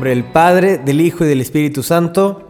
nombre del Padre, del Hijo y del Espíritu Santo.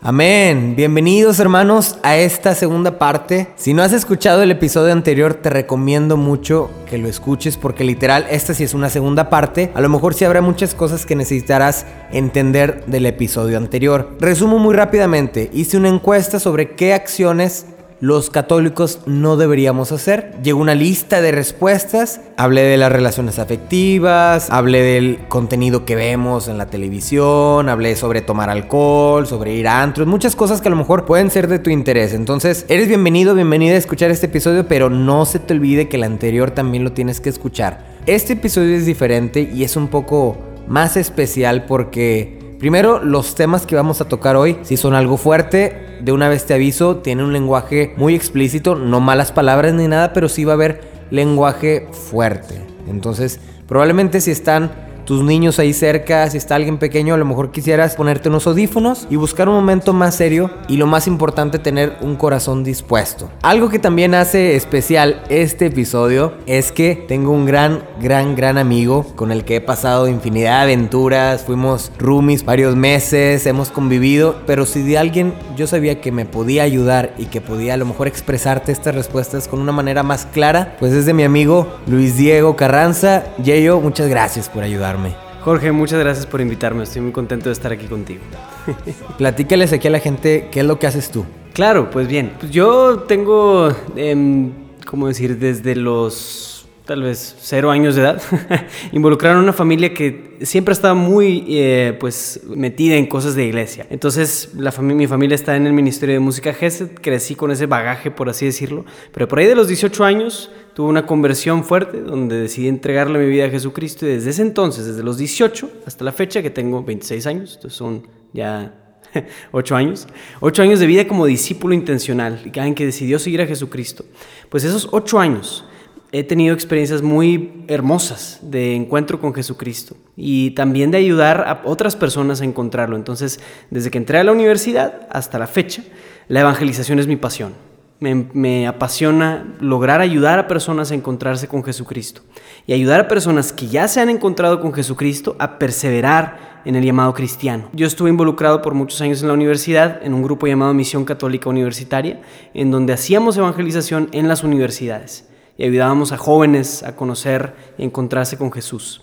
Amén. Bienvenidos hermanos a esta segunda parte. Si no has escuchado el episodio anterior, te recomiendo mucho que lo escuches porque literal esta sí es una segunda parte. A lo mejor sí habrá muchas cosas que necesitarás entender del episodio anterior. Resumo muy rápidamente. Hice una encuesta sobre qué acciones los católicos no deberíamos hacer. Llegó una lista de respuestas. Hablé de las relaciones afectivas, hablé del contenido que vemos en la televisión, hablé sobre tomar alcohol, sobre ir a antros, muchas cosas que a lo mejor pueden ser de tu interés. Entonces, eres bienvenido, bienvenida a escuchar este episodio, pero no se te olvide que el anterior también lo tienes que escuchar. Este episodio es diferente y es un poco más especial porque Primero, los temas que vamos a tocar hoy, si son algo fuerte, de una vez te aviso, tiene un lenguaje muy explícito, no malas palabras ni nada, pero sí va a haber lenguaje fuerte. Entonces, probablemente si están tus niños ahí cerca, si está alguien pequeño, a lo mejor quisieras ponerte unos audífonos y buscar un momento más serio y lo más importante, tener un corazón dispuesto. Algo que también hace especial este episodio es que tengo un gran, gran, gran amigo con el que he pasado infinidad de aventuras, fuimos roomies varios meses, hemos convivido, pero si de alguien yo sabía que me podía ayudar y que podía a lo mejor expresarte estas respuestas con una manera más clara, pues es de mi amigo Luis Diego Carranza. Yeyo, muchas gracias por ayudar. Jorge, muchas gracias por invitarme. Estoy muy contento de estar aquí contigo. Platícales aquí a la gente qué es lo que haces tú. Claro, pues bien. Pues yo tengo, eh, ¿cómo decir? Desde los tal vez cero años de edad, involucraron a una familia que siempre estaba muy eh, pues metida en cosas de iglesia. Entonces la mi familia está en el Ministerio de Música GESED, crecí con ese bagaje, por así decirlo, pero por ahí de los 18 años tuve una conversión fuerte donde decidí entregarle mi vida a Jesucristo y desde ese entonces, desde los 18 hasta la fecha que tengo 26 años, entonces son ya ocho años, ocho años de vida como discípulo intencional, en que decidió seguir a Jesucristo. Pues esos ocho años he tenido experiencias muy hermosas de encuentro con Jesucristo y también de ayudar a otras personas a encontrarlo. Entonces, desde que entré a la universidad hasta la fecha, la evangelización es mi pasión. Me, apasiona lograr ayudar a personas a encontrarse con Jesucristo y ayudar a personas que ya se han encontrado con Jesucristo a perseverar en el llamado cristiano. Yo estuve involucrado por muchos años en la universidad en un grupo llamado Misión Católica Universitaria, en donde hacíamos evangelización en las universidades y ayudábamos a jóvenes a conocer y encontrarse con Jesús.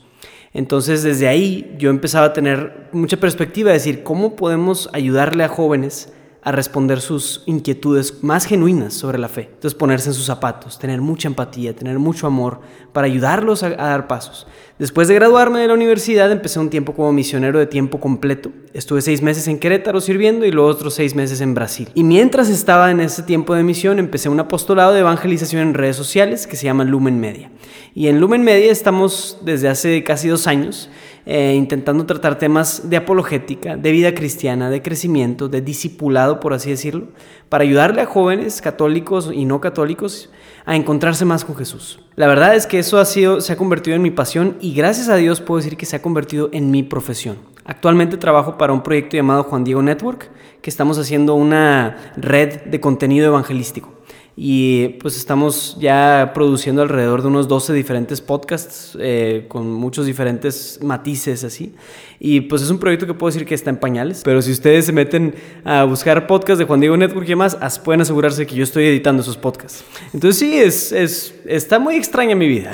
Entonces desde ahí yo empezaba a tener mucha perspectiva de decir, ¿cómo podemos ayudarle a jóvenes a responder sus inquietudes más genuinas sobre la fe. Entonces ponerse en sus zapatos, tener mucha empatía, tener mucho amor para ayudarlos a, dar pasos. Después de graduarme de la universidad empecé un tiempo como misionero de tiempo completo. Estuve seis meses en Querétaro sirviendo y luego otros seis meses en Brasil. Y mientras estaba en ese tiempo de misión empecé un apostolado de evangelización en redes sociales que se llama Lumen Media. Y en Lumen Media estamos desde hace casi dos años eh, intentando tratar temas de apologética, de vida cristiana, de crecimiento, de discipulado, por así decirlo, para ayudarle a jóvenes católicos y no católicos a encontrarse más con Jesús. La verdad es que eso ha sido, se ha convertido en mi pasión y gracias a Dios puedo decir que se ha convertido en mi profesión. Actualmente trabajo para un proyecto llamado Juan Diego Network, que estamos haciendo una red de contenido evangelístico y pues estamos ya produciendo alrededor de unos 12 diferentes podcasts eh, con muchos diferentes matices así. Y pues es un proyecto que puedo decir que está en pañales, pero si ustedes se meten a buscar podcasts de Juan Diego Network y demás, pueden asegurarse que yo estoy editando esos podcasts. Entonces sí, es, es, está muy extraña mi vida,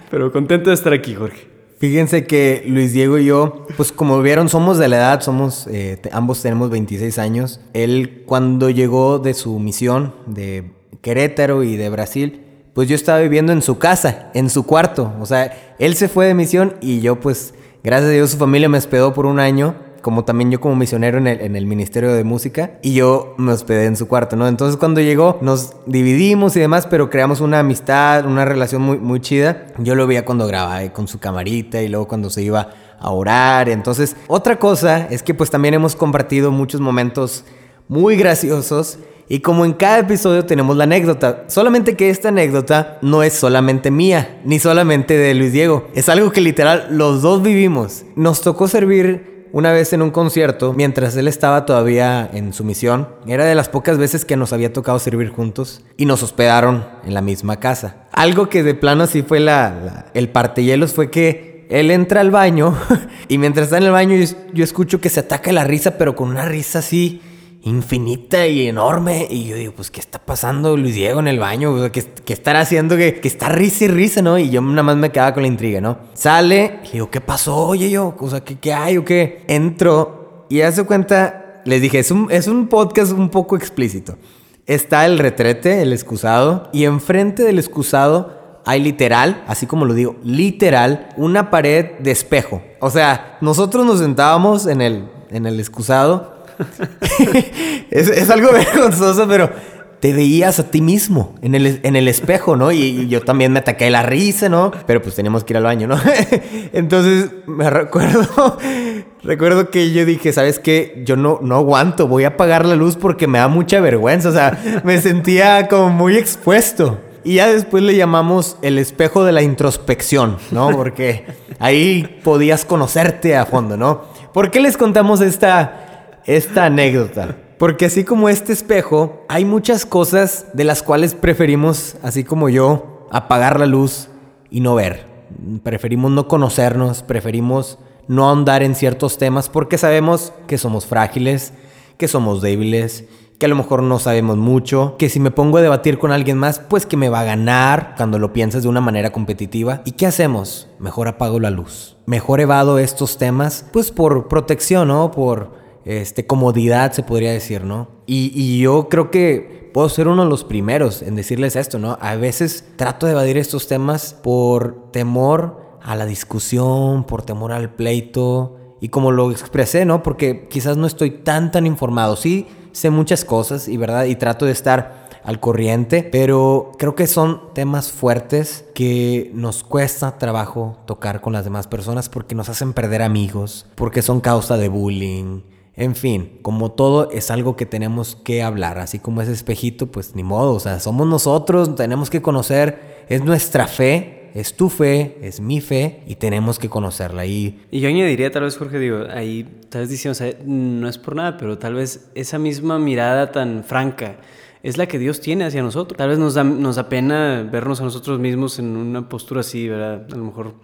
pero contento de estar aquí, Jorge. Fíjense que Luis Diego y yo, pues como vieron, somos de la edad, somos, eh, ambos tenemos 26 años. Él cuando llegó de su misión de Querétaro y de Brasil, pues yo estaba viviendo en su casa, en su cuarto. O sea, él se fue de misión y yo pues, gracias a Dios, su familia me hospedó por un año como también yo como misionero en el, en el Ministerio de Música y yo me hospedé en su cuarto, ¿no? Entonces cuando llegó nos dividimos y demás, pero creamos una amistad, una relación muy, muy chida. Yo lo veía cuando grababa con su camarita y luego cuando se iba a orar. Entonces, otra cosa es que pues también hemos compartido muchos momentos muy graciosos y como en cada episodio tenemos la anécdota, solamente que esta anécdota no es solamente mía, ni solamente de Luis Diego, es algo que literal los dos vivimos. Nos tocó servir una vez en un concierto, mientras él estaba todavía en su misión, era de las pocas veces que nos había tocado servir juntos y nos hospedaron en la misma casa. Algo que de plano sí fue la, el partehielos fue que él entra al baño y mientras está en el baño yo, yo escucho que se ataca la risa, pero con una risa así infinita y enorme. Y yo digo, pues, ¿qué está pasando Luis Diego en el baño? ¿Qué, qué estará haciendo? Que, que, está risa y risa, ¿no? Y yo nada más me quedaba con la intriga, ¿no? Sale, digo, ¿qué pasó? Oye, yo, o sea, ¿qué, qué hay o qué? Entro y hace cuenta, les dije, es un, es un podcast un poco explícito. Está el retrete, el excusado, y enfrente del excusado hay literal, así como lo digo, literal, una pared de espejo. O sea, nosotros nos sentábamos en el, en el excusado es, algo vergonzoso, pero te veías a ti mismo en el, en el espejo, ¿no? Y, yo también me ataqué la risa, ¿no? Pero pues teníamos que ir al baño, ¿no? Entonces me recuerdo, recuerdo que yo dije, ¿sabes qué? Yo no, no aguanto, voy a apagar la luz porque me da mucha vergüenza, o sea, me sentía como muy expuesto. Y ya después le llamamos el espejo de la introspección, ¿no? Porque ahí podías conocerte a fondo, ¿no? ¿Por qué les contamos esta esta anécdota. Porque así como este espejo, hay muchas cosas de las cuales preferimos, así como yo, apagar la luz y no ver. Preferimos no conocernos, preferimos no ahondar en ciertos temas porque sabemos que somos frágiles, que somos débiles, que a lo mejor no sabemos mucho, que si me pongo a debatir con alguien más, pues que me va a ganar cuando lo piensas de una manera competitiva. ¿Y qué hacemos? Mejor apago la luz. Mejor evado estos temas, pues por protección, ¿no? Por este, comodidad, se podría decir, ¿no? Y, yo creo que puedo ser uno de los primeros en decirles esto, ¿no? A veces trato de evadir estos temas por temor a la discusión, por temor al pleito. Y como lo expresé, ¿no? Porque quizás no estoy tan, tan informado. Sí, sé muchas cosas y, ¿verdad? Y trato de estar al corriente, pero creo que son temas fuertes que nos cuesta trabajo tocar con las demás personas porque nos hacen perder amigos, porque son causa de bullying, en fin, como todo es algo que tenemos que hablar, así como ese espejito, pues ni modo, o sea, somos nosotros, tenemos que conocer, es nuestra fe, es tu fe, es mi fe y tenemos que conocerla. Y, y yo añadiría tal vez, Jorge, digo, ahí tal vez diciendo, o sea, no es por nada, pero tal vez esa misma mirada tan franca es la que Dios tiene hacia nosotros. Tal vez nos da, nos da pena vernos a nosotros mismos en una postura así, ¿verdad? A lo mejor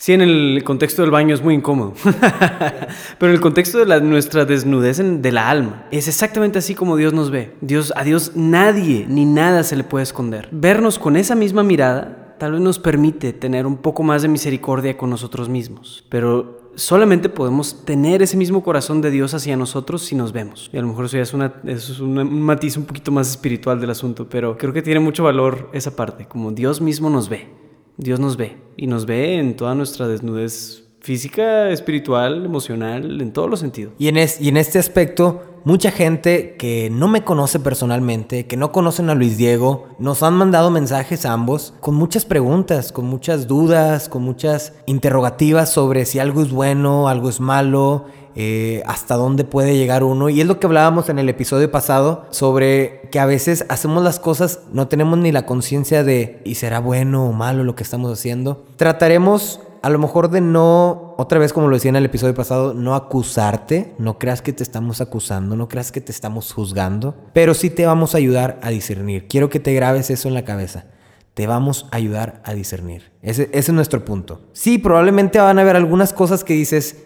Sí, en el contexto del baño es muy incómodo. Pero en el contexto de la, nuestra desnudez de la alma, es exactamente así como Dios nos ve. Dios, a Dios nadie ni nada se le puede esconder. Vernos con esa misma mirada tal vez nos permite tener un poco más de misericordia con nosotros mismos. Pero solamente podemos tener ese mismo corazón de Dios hacia nosotros si nos vemos. Y a lo mejor eso ya es un matiz un poquito más espiritual del asunto, pero creo que tiene mucho valor esa parte, como Dios mismo nos ve. Dios nos ve y nos ve en toda nuestra desnudez física, espiritual, emocional, en todos los sentidos. Y en, este aspecto, mucha gente que no me conoce personalmente, que no conocen a Luis Diego, nos han mandado mensajes a ambos con muchas preguntas, con muchas dudas, con muchas interrogativas sobre si algo es bueno, algo es malo, eh, hasta dónde puede llegar uno. Y es lo que hablábamos en el episodio pasado sobre que a veces hacemos las cosas, no tenemos ni la conciencia de, ¿y será bueno o malo lo que estamos haciendo? Trataremos a lo mejor de no, otra vez como lo decía en el episodio pasado, no acusarte, no creas que te estamos acusando, no creas que te estamos juzgando, pero sí te vamos a ayudar a discernir. Quiero que te grabes eso en la cabeza. Te vamos a ayudar a discernir. Ese, es nuestro punto. Sí, probablemente van a haber algunas cosas que dices,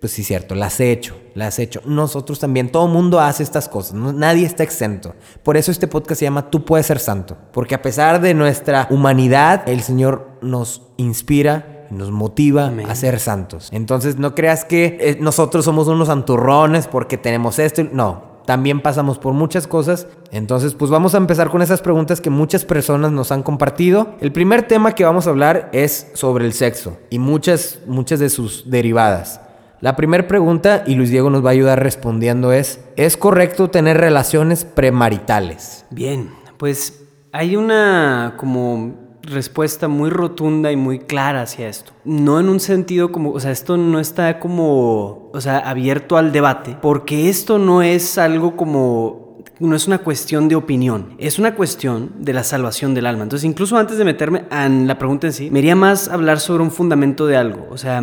pues sí, cierto, las he hecho, las he hecho. Nosotros también, todo mundo hace estas cosas, nadie está exento. Por eso este podcast se llama Tú puedes ser santo, porque a pesar de nuestra humanidad, el Señor nos inspira nos motiva a ser santos. Entonces, no creas que eh, nosotros somos unos santurrones porque tenemos esto, no. También pasamos por muchas cosas. Entonces, pues vamos a empezar con esas preguntas que muchas personas nos han compartido. El primer tema que vamos a hablar es sobre el sexo y muchas, muchas de sus derivadas. La primera pregunta, y Luis Diego nos va a ayudar respondiendo, es, ¿es correcto tener relaciones premaritales? Bien, pues hay una como respuesta muy rotunda y muy clara hacia esto. No en un sentido como, o sea, esto no está como, o sea, abierto al debate, porque esto no es algo como no es una cuestión de opinión, es una cuestión de la salvación del alma. Entonces, incluso antes de meterme en la pregunta en sí, me iría más hablar sobre un fundamento de algo. O sea,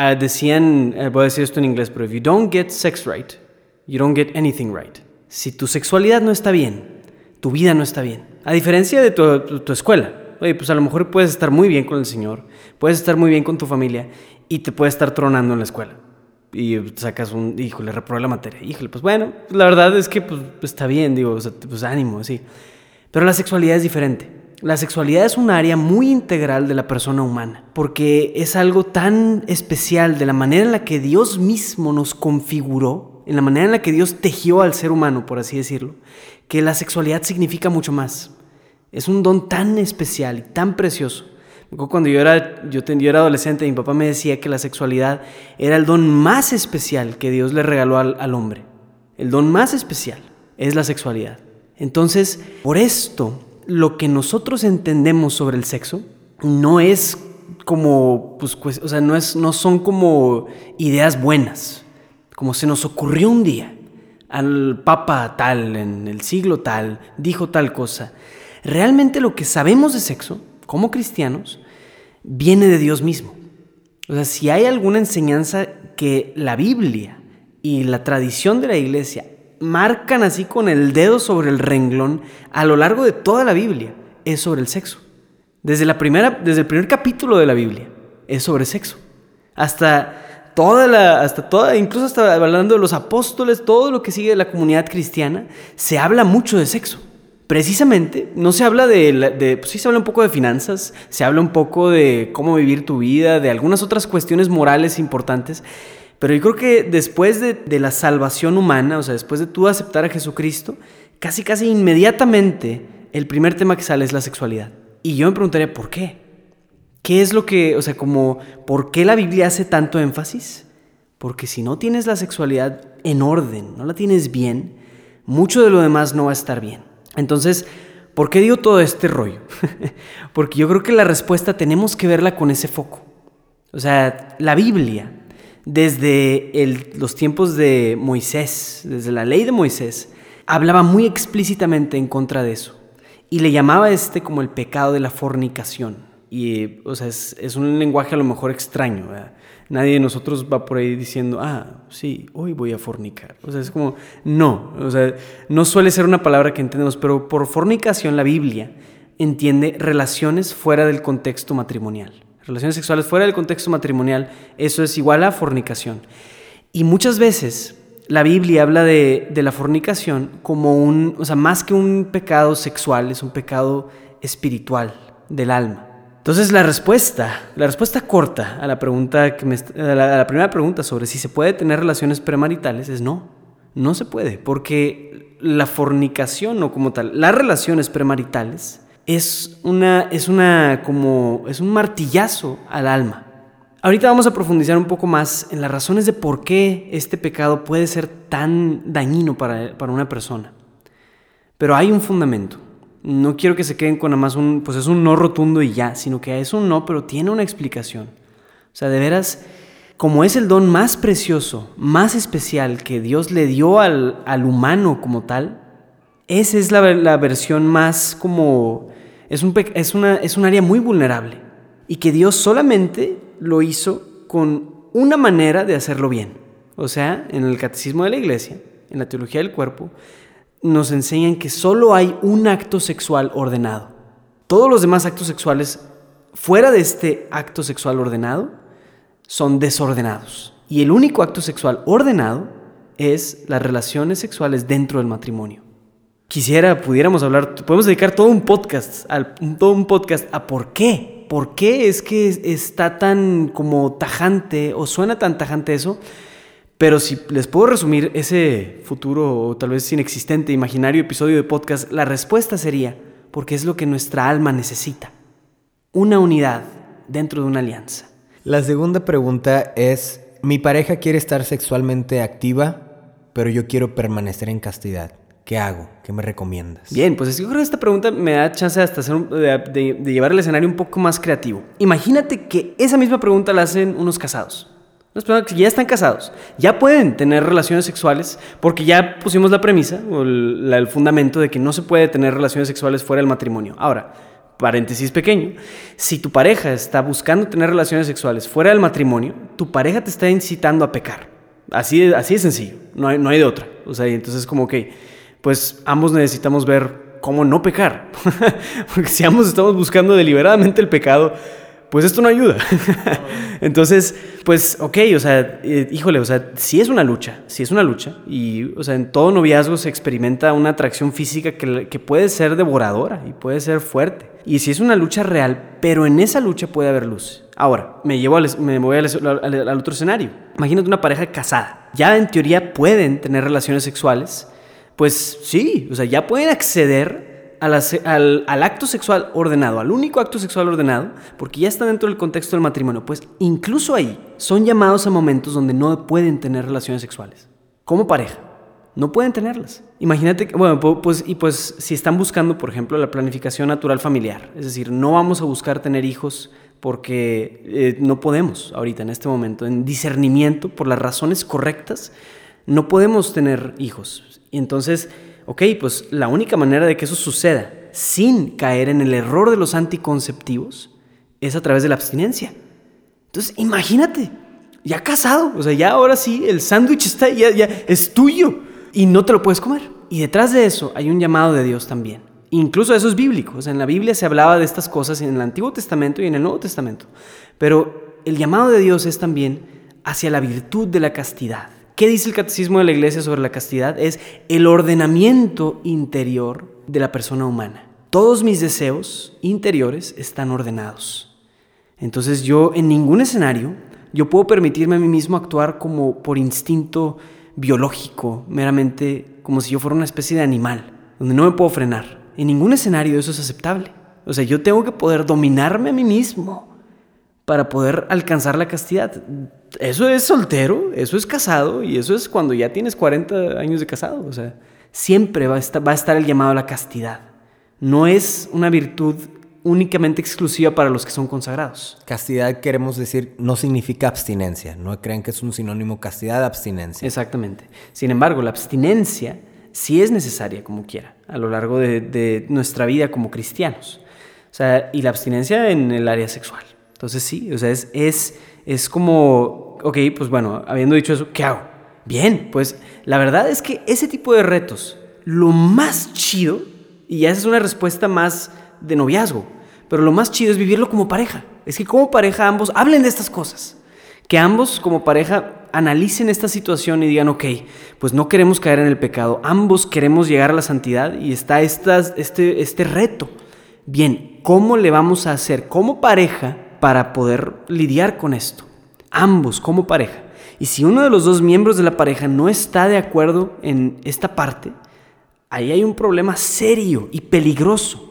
Ah, decían, eh, voy a decir esto en inglés, pero if you don't get sex right, you don't get anything right. Si tu sexualidad no está bien, tu vida no está bien. A diferencia de tu, tu escuela. Oye, pues a lo mejor puedes estar muy bien con el Señor, puedes estar muy bien con tu familia y te puede estar tronando en la escuela. Y sacas un, híjole, reprobé la materia. Híjole, pues bueno, la verdad es que pues, está bien, digo, o pues ánimo, sí. Pero la sexualidad es diferente. La sexualidad es un área muy integral de la persona humana, porque es algo tan especial de la manera en la que Dios mismo nos configuró, en la manera en la que Dios tejió al ser humano, por así decirlo, que la sexualidad significa mucho más. Es un don tan especial y tan precioso. Cuando yo era, yo, era adolescente, mi papá me decía que la sexualidad era el don más especial que Dios le regaló al, hombre. El don más especial es la sexualidad. Entonces, por esto, lo que nosotros entendemos sobre el sexo no es como, pues, o sea, no, es, no son como ideas buenas, como se nos ocurrió un día. Al papa tal, en el siglo tal, dijo tal cosa. Realmente lo que sabemos de sexo, como cristianos, viene de Dios mismo. O sea, si hay alguna enseñanza que la Biblia y la tradición de la iglesia marcan así con el dedo sobre el renglón a lo largo de toda la Biblia es sobre el sexo. Desde, la primera, desde el primer capítulo de la Biblia es sobre sexo. Hasta toda la, hasta toda, incluso hasta hablando de los apóstoles, todo lo que sigue de la comunidad cristiana, se habla mucho de sexo. Precisamente, no se habla de, de pues sí se habla un poco de finanzas, se habla un poco de cómo vivir tu vida, de algunas otras cuestiones morales importantes, pero yo creo que después de, la salvación humana, o sea, después de tú aceptar a Jesucristo, casi casi inmediatamente el primer tema que sale es la sexualidad. Y yo me preguntaría, ¿por qué? ¿Qué es lo que, o sea, como, ¿por qué la Biblia hace tanto énfasis? Porque si no tienes la sexualidad en orden, no la tienes bien, mucho de lo demás no va a estar bien. Entonces, ¿por qué digo todo este rollo? Porque yo creo que la respuesta tenemos que verla con ese foco. O sea, la Biblia desde los tiempos de Moisés, desde la ley de Moisés, hablaba muy explícitamente en contra de eso. Y le llamaba este como el pecado de la fornicación. Y, o sea, es, un lenguaje a lo mejor extraño. Nadie de nosotros va por ahí diciendo, ah, sí, hoy voy a fornicar. O sea, es como, no. O sea, no suele ser una palabra que entendemos, pero por fornicación la Biblia entiende relaciones fuera del contexto matrimonial relaciones sexuales fuera del contexto matrimonial, eso es igual a fornicación. Y muchas veces la Biblia habla de, la fornicación como un, o sea, más que un pecado sexual, es un pecado espiritual del alma. Entonces la respuesta, la respuesta corta a la pregunta que me, a la, primera pregunta sobre si se puede tener relaciones premaritales es no, no se puede, porque la fornicación o como tal, las relaciones premaritales es una, es una, como, es un martillazo al alma. Ahorita vamos a profundizar un poco más en las razones de por qué este pecado puede ser tan dañino para, para una persona. Pero hay un fundamento. No quiero que se queden con nada más un, pues es un no rotundo y ya, sino que es un no, pero tiene una explicación. O sea, de veras, como es el don más precioso, más especial que Dios le dio al, al humano como tal, esa es la, la versión más como es un, es, una, es un área muy vulnerable y que Dios solamente lo hizo con una manera de hacerlo bien. O sea, en el catecismo de la iglesia, en la teología del cuerpo, nos enseñan que solo hay un acto sexual ordenado. Todos los demás actos sexuales fuera de este acto sexual ordenado son desordenados. Y el único acto sexual ordenado es las relaciones sexuales dentro del matrimonio quisiera, pudiéramos hablar, podemos dedicar todo un podcast, todo un podcast a por qué. ¿Por qué es que está tan como tajante o suena tan tajante eso? Pero si les puedo resumir ese futuro o tal vez inexistente, imaginario episodio de podcast, la respuesta sería porque es lo que nuestra alma necesita. Una unidad dentro de una alianza. La segunda pregunta es, mi pareja quiere estar sexualmente activa, pero yo quiero permanecer en castidad. ¿Qué hago? ¿Qué me recomiendas? Bien, pues yo creo que esta pregunta me da chance hasta hacer de, llevar el escenario un poco más creativo. Imagínate que esa misma pregunta la hacen unos casados. Unas personas que ya están casados, ya pueden tener relaciones sexuales porque ya pusimos la premisa o el, el fundamento de que no se puede tener relaciones sexuales fuera del matrimonio. Ahora, paréntesis pequeño, si tu pareja está buscando tener relaciones sexuales fuera del matrimonio, tu pareja te está incitando a pecar. Así de, así de sencillo, no hay, no hay de otra. O sea, entonces como que pues ambos necesitamos ver cómo no pecar. Porque si ambos estamos buscando deliberadamente el pecado, pues esto no ayuda. Entonces, pues, ok, o sea, eh, híjole, o sea, sí es una lucha, sí es una lucha. Y, o sea, en todo noviazgo se experimenta una atracción física que, puede ser devoradora y puede ser fuerte. Y sí es una lucha real, pero en esa lucha puede haber luz. Ahora, me, llevo me voy al, al otro escenario. Imagínate una pareja casada. Ya en teoría pueden tener relaciones sexuales. Pues sí, o sea, ya pueden acceder al, acto sexual ordenado, al único acto sexual ordenado, porque ya está dentro del contexto del matrimonio, pues incluso ahí son llamados a momentos donde no pueden tener relaciones sexuales, como pareja. No pueden tenerlas. Imagínate que, bueno, pues, y pues si están buscando, por ejemplo, la planificación natural familiar, es decir, no vamos a buscar tener hijos porque eh, no podemos ahorita, en este momento, en discernimiento, por las razones correctas, no podemos tener hijos. Y entonces, Ok, pues la única manera de que eso suceda sin caer en el error de los anticonceptivos es a través de la abstinencia. Entonces, imagínate, ya casado, o sea, ya ahora sí, el sándwich está, ya, ya es tuyo y no te lo puedes comer. Y detrás de eso hay un llamado de Dios también. Incluso eso es bíblico. O sea, en la Biblia se hablaba de estas cosas en el Antiguo Testamento y en el Nuevo Testamento. Pero el llamado de Dios es también hacia la virtud de la castidad. ¿Qué dice el catecismo de la iglesia sobre la castidad? Es el ordenamiento interior de la persona humana. Todos mis deseos interiores están ordenados. Entonces yo en ningún escenario yo puedo permitirme a mí mismo actuar como por instinto biológico, meramente como si yo fuera una especie de animal, donde no me puedo frenar. En ningún escenario eso es aceptable. O sea, yo tengo que poder dominarme a mí mismo para poder alcanzar la castidad. Eso es soltero, eso es casado y eso es cuando ya tienes 40 años de casado. O sea, siempre va a estar, va a estar el llamado a la castidad. No es una virtud únicamente exclusiva para los que son consagrados. Castidad queremos decir no significa abstinencia, no crean que es un sinónimo castidad abstinencia. Exactamente. Sin embargo, la abstinencia sí es necesaria como quiera a lo largo de, de nuestra vida como cristianos. O sea, y la abstinencia en el área sexual. Entonces sí, o sea, es, es es como, ok, pues bueno, habiendo dicho eso, ¿qué hago? Bien, pues la verdad es que ese tipo de retos, lo más chido, y ya esa es una respuesta más de noviazgo, pero lo más chido es vivirlo como pareja. Es que como pareja ambos hablen de estas cosas. Que ambos como pareja analicen esta situación y digan, ok, pues no queremos caer en el pecado, ambos queremos llegar a la santidad y está este, este reto. Bien, ¿cómo le vamos a hacer como pareja para poder lidiar con esto. Ambos como pareja. Y si uno de los dos miembros de la pareja no está de acuerdo en esta parte, ahí hay un problema serio y peligroso.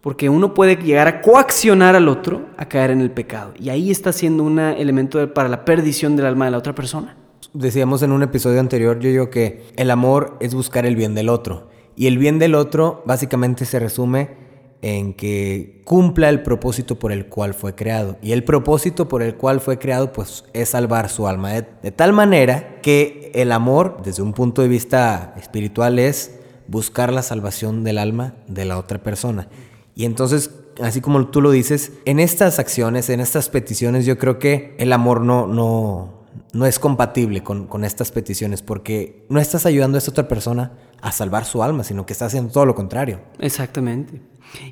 Porque uno puede llegar a coaccionar al otro a caer en el pecado. Y ahí está siendo un elemento para la perdición del alma de la otra persona. Decíamos en un episodio anterior, yo digo que el amor es buscar el bien del otro. Y el bien del otro básicamente se resume en que cumpla el propósito por el cual fue creado. Y el propósito por el cual fue creado pues es salvar su alma. De, tal manera que el amor desde un punto de vista espiritual es buscar la salvación del alma de la otra persona. Y entonces, así como tú lo dices, en estas acciones, en estas peticiones, yo creo que el amor no, no, no es compatible con, con, estas peticiones porque no estás ayudando a esta otra persona a salvar su alma, sino que estás haciendo todo lo contrario. Exactamente.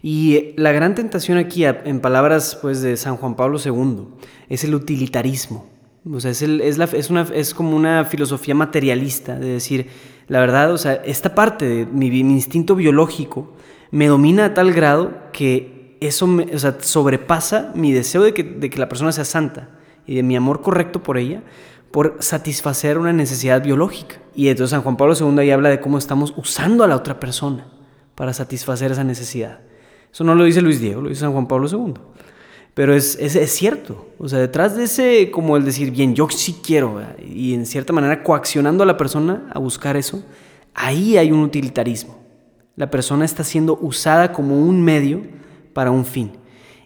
Y la gran tentación aquí, en palabras pues, de San Juan Pablo II, es el utilitarismo. O sea, es, es, es, como una filosofía materialista de decir, la verdad, o sea, esta parte de mi, instinto biológico me domina a tal grado que eso o sea, sobrepasa mi deseo de que, de que la persona sea santa y de mi amor correcto por ella, por satisfacer una necesidad biológica. Y entonces San Juan Pablo II ahí habla de cómo estamos usando a la otra persona para satisfacer esa necesidad. Eso no lo dice Luis Diego, lo dice San Juan Pablo II. Pero es, es, cierto. O sea, detrás de ese, como el decir, bien, yo sí quiero, y en cierta manera coaccionando a la persona a buscar eso, ahí hay un utilitarismo. La persona está siendo usada como un medio para un fin.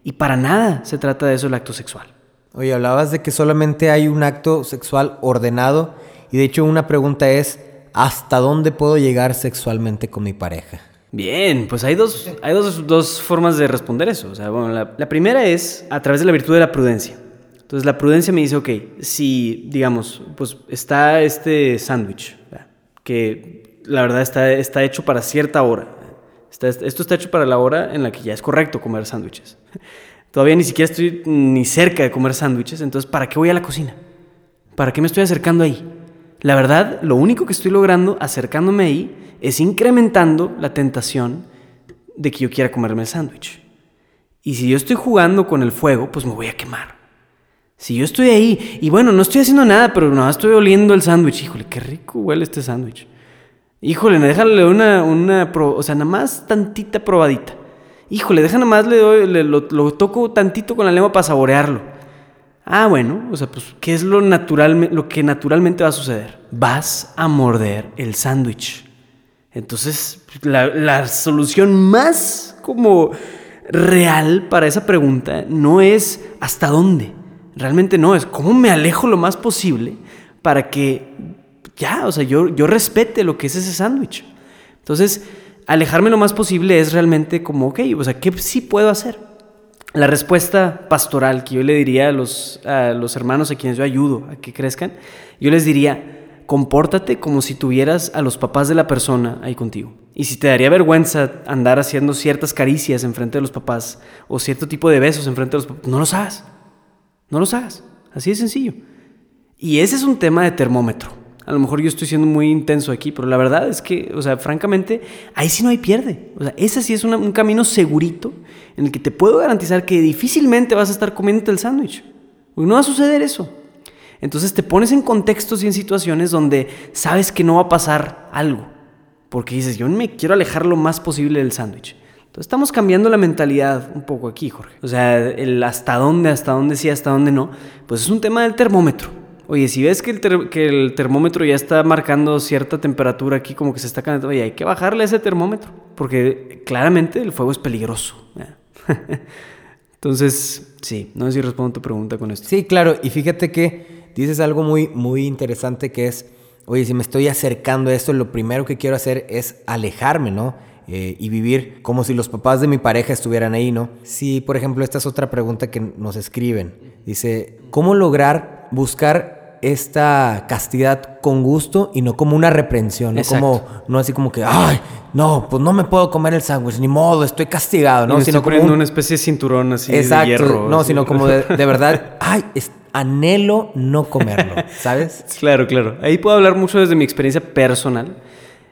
Y para nada se trata de eso el acto sexual. Oye, hablabas de que solamente hay un acto sexual ordenado. Y de hecho una pregunta es, ¿hasta dónde puedo llegar sexualmente con mi pareja? Bien, pues hay dos, hay dos, dos formas de responder eso. O sea, bueno, la, primera es a través de la virtud de la prudencia. Entonces la prudencia me dice, ok, si, digamos, pues está este sándwich, que la verdad está, está hecho para cierta hora. Esto está hecho para la hora en la que ya es correcto comer sándwiches. Todavía ni siquiera estoy ni cerca de comer sándwiches, entonces ¿para qué voy a la cocina? ¿Para qué me estoy acercando ahí? La verdad, lo único que estoy logrando acercándome ahí es incrementando la tentación de que yo quiera comerme el sándwich. Y si yo estoy jugando con el fuego, pues me voy a quemar. Si yo estoy ahí y bueno, no estoy haciendo nada, pero nada, estoy oliendo el sándwich. Híjole, qué rico huele este sándwich. Híjole, déjale una, una, o sea, nada más tantita probadita. Híjole, deja nada más, le doy, lo, lo, toco tantito con la lengua para saborearlo. Ah, bueno, o sea, pues, ¿qué es lo, natural, lo que naturalmente va a suceder? Vas a morder el sándwich. Entonces, la, la solución más como real para esa pregunta no es hasta dónde. Realmente no, es cómo me alejo lo más posible para que ya, o sea, yo, yo respete lo que es ese sándwich. Entonces, alejarme lo más posible es realmente como, ok, o sea, ¿qué sí puedo hacer? La respuesta pastoral que yo le diría a los, a los hermanos a quienes yo ayudo a que crezcan, yo les diría, compórtate como si tuvieras a los papás de la persona ahí contigo. Y si te daría vergüenza andar haciendo ciertas caricias en frente de los papás o cierto tipo de besos en frente de los papás, no los hagas. No los hagas. Así de sencillo. Y ese es un tema de termómetro. A lo mejor yo estoy siendo muy intenso aquí, pero la verdad es que, o sea, francamente, ahí sí no hay pierde. O sea, ese sí es un camino segurito en el que te puedo garantizar que difícilmente vas a estar comiéndote el sándwich. no va a suceder eso. Entonces te pones en contextos y en situaciones donde sabes que no va a pasar algo. Porque dices, yo me quiero alejar lo más posible del sándwich. Entonces estamos cambiando la mentalidad un poco aquí, Jorge. O sea, el hasta dónde, hasta dónde sí, hasta dónde no, pues es un tema del termómetro. Oye, si ves que el, que el termómetro ya está marcando cierta temperatura aquí, como que se está calentando, oye, hay que bajarle ese termómetro, porque claramente el fuego es peligroso. Entonces, sí, no sé si respondo tu pregunta con esto. Sí, claro, y fíjate que dices algo muy, muy interesante que es, oye, si me estoy acercando a esto, lo primero que quiero hacer es alejarme, ¿no? Eh, y vivir como si los papás de mi pareja estuvieran ahí, ¿no? Sí, por ejemplo, esta es otra pregunta que nos escriben. Dice, ¿cómo lograr buscar esta castidad con gusto y no como una reprensión, no como no así como que, ay, no, pues no me puedo comer el sándwich, ni modo, estoy castigado, ¿no? sino como una especie de cinturón así Exacto, de hierro. No, sino como de, de verdad, ay, anhelo no comerlo, ¿sabes? claro, claro. Ahí puedo hablar mucho desde mi experiencia personal.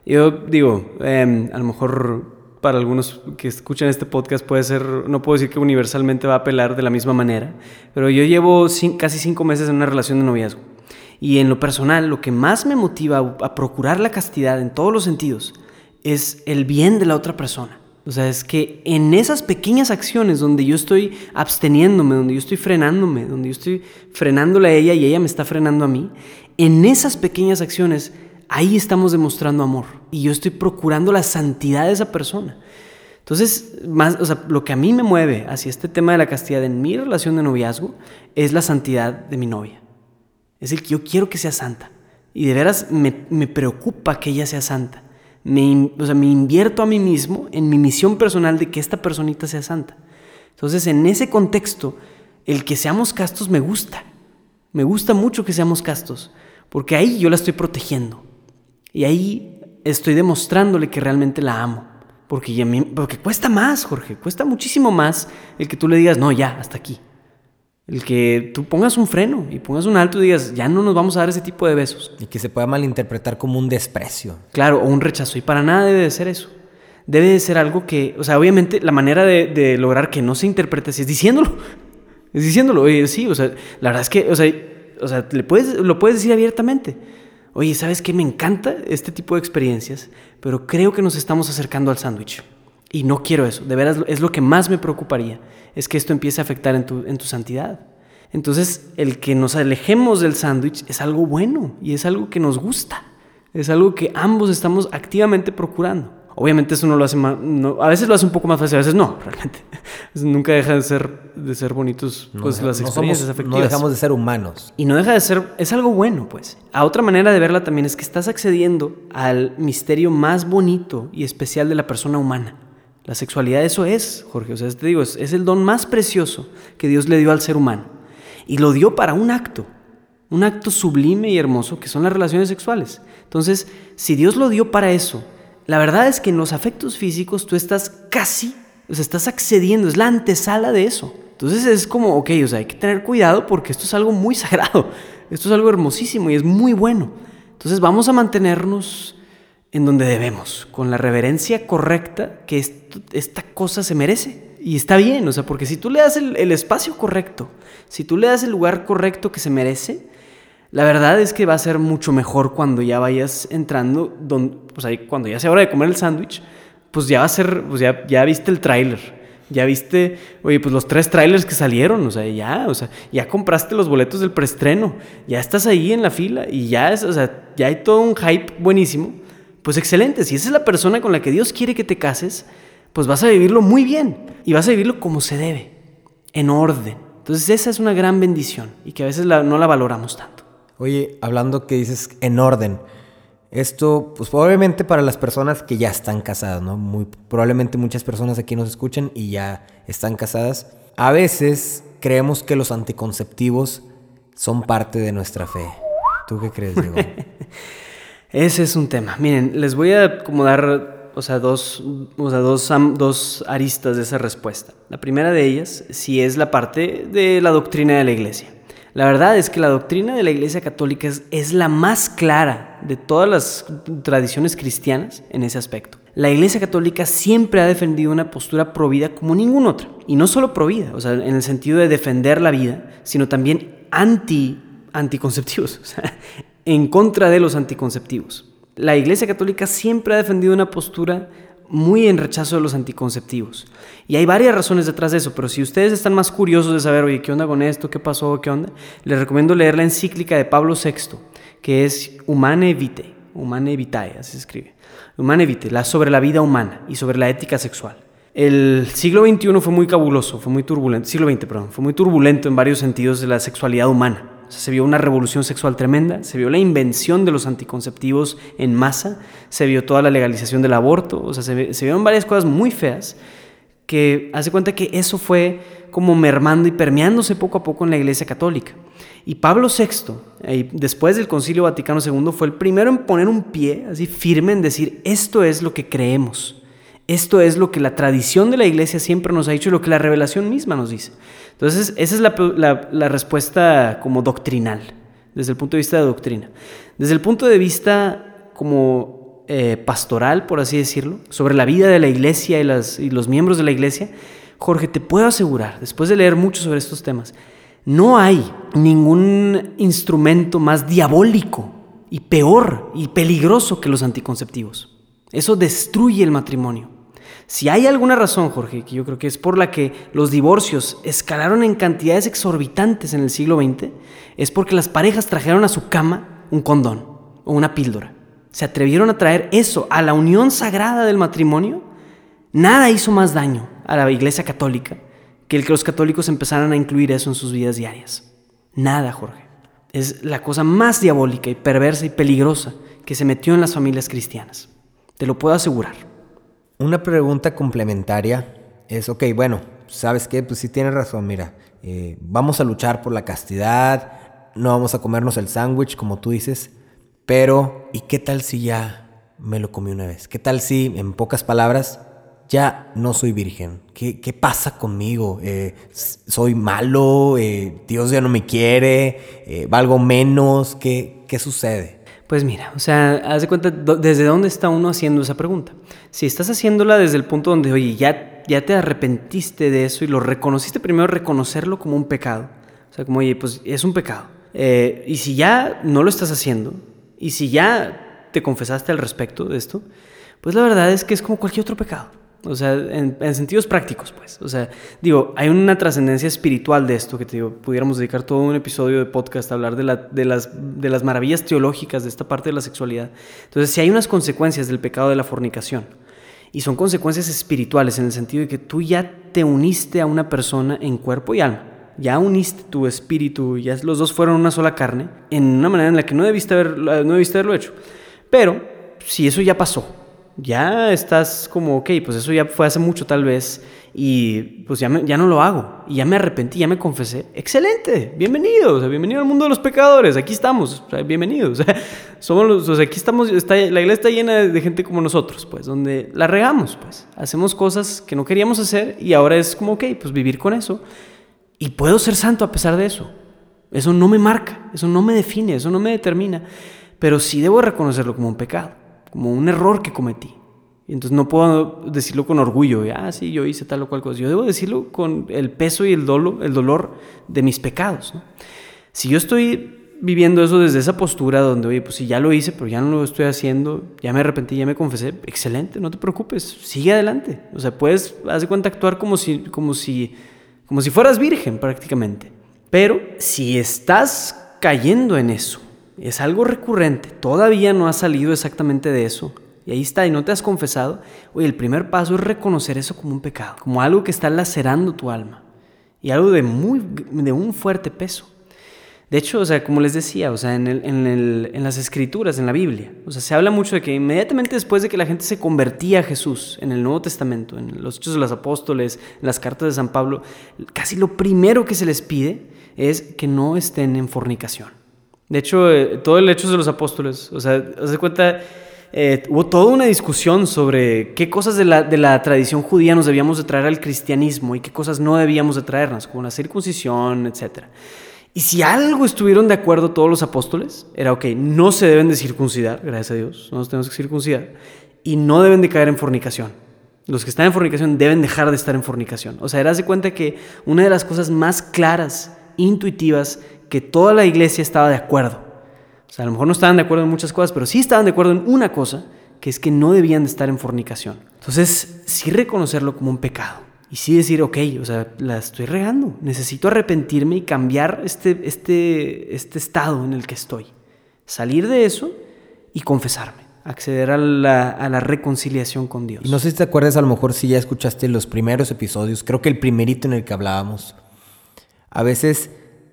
Yo digo, em, a lo mejor para algunos que escuchan este podcast puede ser, no puedo decir que universalmente va a apelar de la misma manera, pero yo llevo casi cinco meses en una relación de noviazgo. Y en lo personal, lo que más me motiva a procurar la castidad en todos los sentidos es el bien de la otra persona. O sea, es que en esas pequeñas acciones donde yo estoy absteniéndome, donde yo estoy frenándome, donde yo estoy frenándole a ella y ella me está frenando a mí, en esas pequeñas acciones, ahí estamos demostrando amor. Y yo estoy procurando la santidad de esa persona. Entonces, más, o sea, lo que a mí me mueve hacia este tema de la castidad en mi relación de noviazgo es la santidad de mi novia. Es el que yo quiero que sea santa. Y de veras me, me preocupa que ella sea santa me, o sea, me invierto a mí mismo en mi misión personal de que esta personita sea santa. Entonces, en ese contexto, el que seamos castos me gusta. Me gusta mucho que seamos castos, porque ahí yo la estoy protegiendo. Y ahí estoy demostrándole que realmente la amo. Porque, porque cuesta más, Jorge, cuesta muchísimo más el que tú le digas, no, ya, hasta aquí. El que tú pongas un freno y pongas un alto y digas, ya no nos vamos a dar ese tipo de besos. Y que se pueda malinterpretar como un desprecio. Claro, o un rechazo. Y para nada debe de ser eso. Debe de ser algo que, o sea, obviamente la manera de, lograr que no se interprete así es diciéndolo. Es diciéndolo. Oye, sí, o sea, la verdad es que, o sea, o sea le puedes, lo puedes decir abiertamente. Oye, ¿sabes qué? Me encanta este tipo de experiencias, pero creo que nos estamos acercando al sándwich. Y no quiero eso. De veras, es lo que más me preocuparía es que esto empiece a afectar en tu, en tu santidad. Entonces, el que nos alejemos del sándwich es algo bueno y es algo que nos gusta. Es algo que ambos estamos activamente procurando. Obviamente eso no lo hace más, a veces lo hace un poco más fácil, a veces no, realmente. Nunca deja de ser, de ser bonitos pues, las experiencias afectivas. No dejamos de ser humanos. Y no deja de ser, es algo bueno, pues. A otra manera de verla también es que estás accediendo al misterio más bonito y especial de la persona humana. La sexualidad eso es, Jorge. O sea, te digo, es, el don más precioso que Dios le dio al ser humano. Y lo dio para un acto, un acto sublime y hermoso que son las relaciones sexuales. Entonces, si Dios lo dio para eso, la verdad es que en los afectos físicos tú estás casi, o sea, estás accediendo, es la antesala de eso. Entonces es como, ok, o sea, hay que tener cuidado porque esto es algo muy sagrado, esto es algo hermosísimo y es muy bueno. Entonces vamos a mantenernos en donde debemos, con la reverencia correcta que esta cosa se merece. Y está bien, o sea, porque si tú le das el, espacio correcto, si tú le das el lugar correcto que se merece, la verdad es que va a ser mucho mejor cuando ya vayas entrando, pues ahí, cuando ya sea hora de comer el sándwich, pues ya va a ser, pues ya, ya viste el tráiler, ya viste, oye, pues los tres trailers que salieron, o sea, ya, o sea, ya compraste los boletos del preestreno, ya estás ahí en la fila y ya es, o sea, ya hay todo un hype buenísimo. Pues excelente, si esa es la persona con la que Dios quiere que te cases, pues vas a vivirlo muy bien y vas a vivirlo como se debe, en orden. Entonces esa es una gran bendición y que a veces no la valoramos tanto. Oye, hablando que dices en orden, esto, pues probablemente para las personas que ya están casadas, ¿no? Muy probablemente muchas personas aquí nos escuchan y ya están casadas. A veces creemos que los anticonceptivos son parte de nuestra fe. ¿Tú qué crees, Diego? Ese es un tema. Miren, les voy a como dar, o sea, dos, o sea, dos, dos aristas de esa respuesta. La primera de ellas, si es la parte de la doctrina de la iglesia. La verdad es que la doctrina de la Iglesia Católica es, la más clara de todas las tradiciones cristianas en ese aspecto. La Iglesia Católica siempre ha defendido una postura provida como ninguna otra. Y no solo provida, o sea, en el sentido de defender la vida, sino también anti, anticonceptivos, o sea, en contra de los anticonceptivos. La Iglesia Católica siempre ha defendido una postura muy en rechazo de los anticonceptivos. Y hay varias razones detrás de eso, pero si ustedes están más curiosos de saber, oye, ¿qué onda con esto? ¿Qué pasó? ¿Qué onda? Les recomiendo leer la encíclica de Pablo VI, que es Humane Vitae, Humane Vitae, así se escribe. Humane Vitae, la, sobre la vida humana y sobre la ética sexual. El siglo XXI fue muy cabuloso, fue muy turbulento, siglo XX, perdón, fue muy turbulento en varios sentidos de la sexualidad humana se vio una revolución sexual tremenda, se vio la invención de los anticonceptivos en masa, se vio toda la legalización del aborto, o sea, se, se vieron varias cosas muy feas que hace cuenta que eso fue como mermando y permeándose poco a poco en la Iglesia Católica. Y Pablo VI, después del Concilio Vaticano II, fue el primero en poner un pie así firme en decir, esto es lo que creemos. Esto es lo que la tradición de la iglesia siempre nos ha dicho y lo que la revelación misma nos dice. Entonces, esa es la, respuesta como doctrinal, desde el punto de vista de doctrina. Desde el punto de vista como eh, pastoral, por así decirlo, sobre la vida de la iglesia y, y los miembros de la iglesia, Jorge, te puedo asegurar, después de leer mucho sobre estos temas, no hay ningún instrumento más diabólico y peor y peligroso que los anticonceptivos. Eso destruye el matrimonio. Si hay alguna razón, Jorge, que yo creo que es por la que los divorcios escalaron en cantidades exorbitantes en el siglo XX, es porque las parejas trajeron a su cama un condón o una píldora. Se atrevieron a traer eso a la unión sagrada del matrimonio. Nada hizo más daño a la Iglesia Católica que el que los católicos empezaran a incluir eso en sus vidas diarias. Nada, Jorge. Es la cosa más diabólica y perversa y peligrosa que se metió en las familias cristianas. Te lo puedo asegurar. Una pregunta complementaria es, ok, bueno, ¿sabes qué? Pues sí tienes razón, mira, eh, vamos a luchar por la castidad, no vamos a comernos el sándwich, como tú dices, pero ¿y qué tal si ya me lo comí una vez? ¿Qué tal si, en pocas palabras, ya no soy virgen? ¿Qué, pasa conmigo? Eh, ¿Soy malo? Eh, ¿Dios ya no me quiere? ¿Valgo menos? ¿Qué, ¿Qué sucede? Pues mira, o sea, haz de cuenta desde dónde está uno haciendo esa pregunta. Si estás haciéndola desde el punto donde, oye, ya, ya te arrepentiste de eso y lo reconociste, primero reconocerlo como un pecado. O sea, como, oye, pues es un pecado. Eh, y si ya no lo estás haciendo, y si ya te confesaste al respecto de esto, pues la verdad es que es como cualquier otro pecado. O sea, en, sentidos prácticos, pues. O sea, digo, hay una trascendencia espiritual de esto que te digo, pudiéramos dedicar todo un episodio de podcast a hablar de, la, de, las, de las maravillas teológicas de esta parte de la sexualidad. Entonces, si hay unas consecuencias del pecado de la fornicación, y son consecuencias espirituales en el sentido de que tú ya te uniste a una persona en cuerpo y alma. Ya uniste tu espíritu, ya los dos fueron una sola carne, en una manera en la que no debiste, haber, no debiste haberlo hecho. Pero, si eso ya pasó, ya estás como, ok, pues eso ya fue hace mucho tal vez y pues ya, ya no lo hago y ya me arrepentí, ya me confesé. Excelente, bienvenido, o sea, bienvenido al mundo de los pecadores, aquí estamos, o sea, bienvenidos. O sea, somos los, o sea, aquí estamos, está, la iglesia está llena de gente como nosotros, pues, donde la regamos, pues, hacemos cosas que no queríamos hacer y ahora es como, ok, pues vivir con eso Y puedo ser santo a pesar de eso. Eso no me marca, eso no me define, eso no me determina. Pero sí debo reconocerlo como un pecado, como un error que cometí. Y entonces no puedo decirlo con orgullo, ah, sí, yo hice tal o cual cosa. Yo debo decirlo con el peso y el, dolo, el dolor de mis pecados. Si yo estoy viviendo eso desde esa postura donde, oye, pues si ya lo hice, pero ya no lo estoy haciendo, ya me arrepentí, ya me confesé, excelente, no te preocupes, sigue adelante. O sea, puedes, haz cuenta, actuar como si, como si, como si fueras virgen prácticamente. Pero si estás cayendo en eso, es algo recurrente, todavía no has salido exactamente de eso, y ahí está, y no te has confesado, oye, el primer paso es reconocer eso como un pecado, como algo que está lacerando tu alma, y algo de, muy, de un fuerte peso. De hecho, o sea, como les decía, o sea, en, en, las escrituras, en la Biblia, o sea, se habla mucho de que inmediatamente después de que la gente se convertía a Jesús en el Nuevo Testamento, en los Hechos de los Apóstoles, en las cartas de San Pablo, casi lo primero que se les pide es que no estén en fornicación. De hecho, eh, todo el Hechos de los Apóstoles, o sea, os de cuenta, eh, hubo toda una discusión sobre qué cosas de la, de la, tradición judía nos debíamos de traer al cristianismo y qué cosas no debíamos de traernos, como la circuncisión, etcétera. Y si algo estuvieron de acuerdo todos los apóstoles, era, ok, no se deben de circuncidar, gracias a Dios, no nos tenemos que circuncidar, y no deben de caer en fornicación. Los que están en fornicación deben dejar de estar en fornicación. O sea, eras de cuenta que una de las cosas más claras, intuitivas, que toda la iglesia estaba de acuerdo. O sea, a lo mejor no estaban de acuerdo en muchas cosas, pero sí estaban de acuerdo en una cosa, que es que no debían de estar en fornicación. Entonces, sí reconocerlo como un pecado. Y sí decir, ok, o sea, la estoy regando. Necesito arrepentirme y cambiar este, este, este estado en el que estoy. Salir de eso y confesarme. Acceder a la, a la reconciliación con Dios. no sé si te acuerdas, a lo mejor si ya escuchaste los primeros episodios, creo que el primerito en el que hablábamos. A veces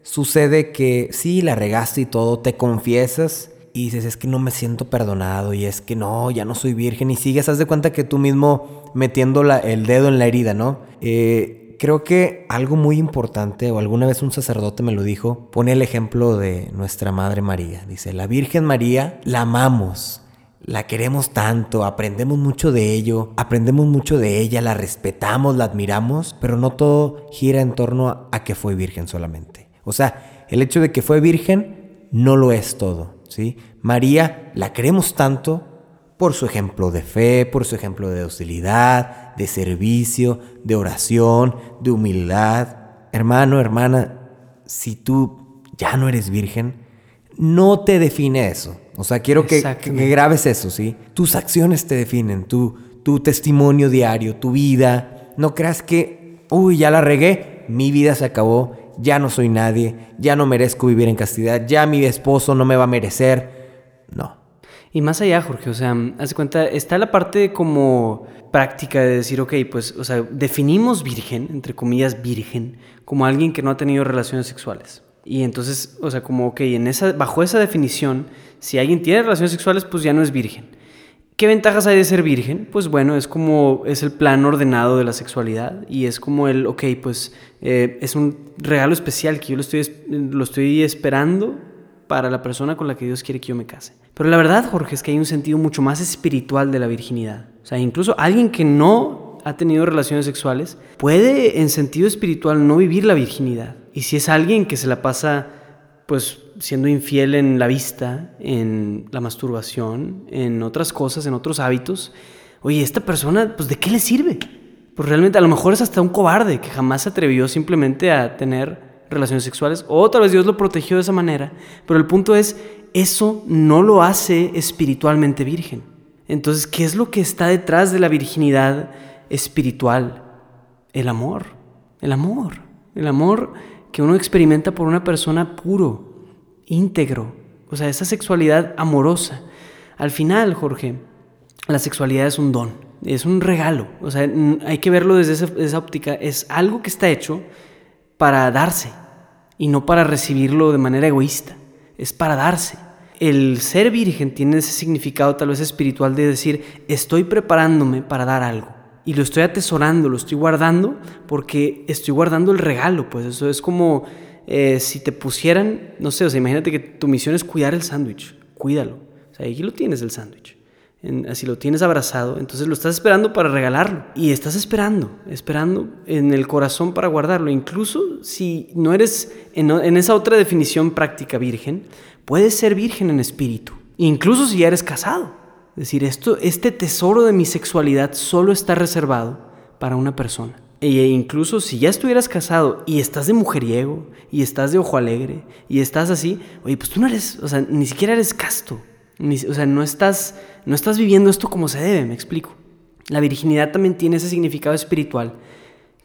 sucede que sí, la regaste y todo, te confiesas y dices, es que no me siento perdonado y es que no, ya no soy virgen y sigues, haz de cuenta que tú mismo metiendo el dedo en la herida, ¿no? Eh, creo que algo muy importante, o alguna vez un sacerdote me lo dijo, pone el ejemplo de nuestra Madre María. Dice, la Virgen María la amamos, la queremos tanto, aprendemos mucho de ello, aprendemos mucho de ella, la respetamos, la admiramos, pero no todo gira en torno a que fue virgen solamente. O sea, el hecho de que fue virgen no lo es todo. ¿sí? María la queremos tanto por su ejemplo de fe, por su ejemplo de docilidad, de servicio, de oración, de humildad. Hermano, hermana, si tú ya no eres virgen, no te define eso. O sea, quiero que, grabes eso, ¿sí? Tus acciones te definen, tu, tu testimonio diario, tu vida. No creas que, uy, ya la regué, mi vida se acabó, ya no soy nadie, ya no merezco vivir en castidad, ya mi esposo no me va a merecer. No. Y más allá, Jorge, o sea, haz cuenta, está la parte como práctica de decir, ok, pues, o sea, definimos virgen, entre comillas, virgen, como alguien que no ha tenido relaciones sexuales. Y entonces, o sea, como, ok, en esa, bajo esa definición, si alguien tiene relaciones sexuales, pues ya no es virgen. ¿Qué ventajas hay de ser virgen? Pues bueno, es como es el plan ordenado de la sexualidad y es como el, ok, pues eh, es un regalo especial que yo lo estoy, lo estoy esperando para la persona con la que Dios quiere que yo me case. Pero la verdad, Jorge, es que hay un sentido mucho más espiritual de la virginidad. O sea, incluso alguien que no ha tenido relaciones sexuales puede en sentido espiritual no vivir la virginidad. Y si es alguien que se la pasa pues siendo infiel en la vista, en la masturbación, en otras cosas, en otros hábitos, oye, esta persona, pues ¿de qué le sirve? Pues realmente a lo mejor es hasta un cobarde que jamás se atrevió simplemente a tener relaciones sexuales, o otra vez Dios lo protegió de esa manera, pero el punto es, eso no lo hace espiritualmente virgen. Entonces, ¿qué es lo que está detrás de la virginidad espiritual? El amor, el amor, el amor que uno experimenta por una persona puro, íntegro, o sea, esa sexualidad amorosa. Al final, Jorge, la sexualidad es un don, es un regalo, o sea, hay que verlo desde esa, óptica, es algo que está hecho para darse y no para recibirlo de manera egoísta, es para darse. El ser virgen tiene ese significado tal vez espiritual de decir, estoy preparándome para dar algo y lo estoy atesorando, lo estoy guardando porque estoy guardando el regalo, pues eso es como eh, si te pusieran, no sé, o sea, imagínate que tu misión es cuidar el sándwich, cuídalo, o sea, aquí lo tienes el sándwich. así lo tienes abrazado, entonces lo estás esperando para regalarlo. Y estás esperando, esperando en el corazón para guardarlo. Incluso si no eres en, esa otra definición práctica virgen, puedes ser virgen en espíritu. Incluso si ya eres casado. Es decir, esto, este tesoro de mi sexualidad solo está reservado para una persona. E incluso si ya estuvieras casado y estás de mujeriego, y estás de ojo alegre, y estás así, oye, pues tú no eres, o sea, ni siquiera eres casto. o sea, no estás, no estás viviendo esto como se debe, me explico. La virginidad también tiene ese significado espiritual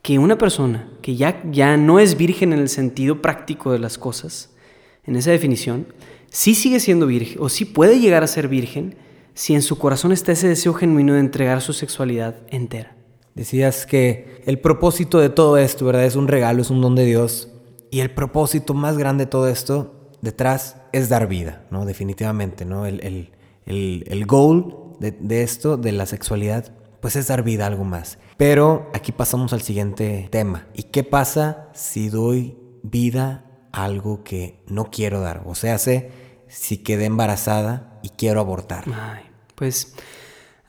que una persona que ya, ya no es virgen en el sentido práctico de las cosas, en esa definición, sí sigue siendo virgen o sí puede llegar a ser virgen si en su corazón está ese deseo genuino de entregar su sexualidad entera. Decías que el propósito de todo esto, ¿verdad? Es un regalo, es un don de Dios. Y el propósito más grande de todo esto detrás es dar vida, ¿no? Definitivamente, ¿no? El, el, el, el goal de, de, esto, de la sexualidad, pues es dar vida a algo más. Pero aquí pasamos al siguiente tema. ¿Y qué pasa si doy vida a algo que no quiero dar? O sea, sé si quedé embarazada y quiero abortar. Ay, pues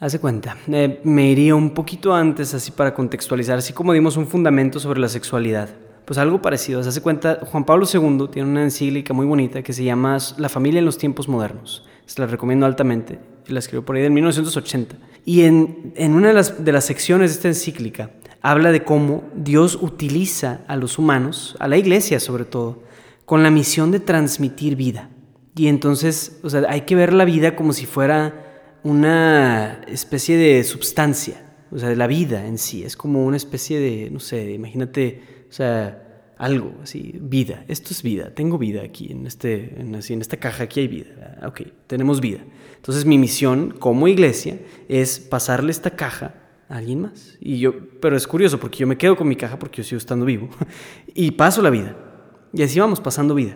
Hace cuenta, eh, me iría un poquito antes así para contextualizar, así como dimos un fundamento sobre la sexualidad. Pues algo parecido, hace cuenta, Juan Pablo II tiene una encíclica muy bonita que se llama La familia en los tiempos modernos. Se la recomiendo altamente, la escribió por ahí en 1980. Y en, en una de las, de las secciones de esta encíclica habla de cómo Dios utiliza a los humanos, a la iglesia sobre todo, con la misión de transmitir vida. Y entonces, o sea, hay que ver la vida como si fuera una especie de substancia, o sea, de la vida en sí. Es como una especie de, no sé, imagínate, o sea, algo así, vida. Esto es vida, tengo vida aquí, en, este, en, así, en esta caja aquí hay vida. Ah, ok, tenemos vida. Entonces mi misión como iglesia es pasarle esta caja a alguien más. Y yo, pero es curioso porque yo me quedo con mi caja porque yo sigo estando vivo y paso la vida. Y así vamos pasando vida.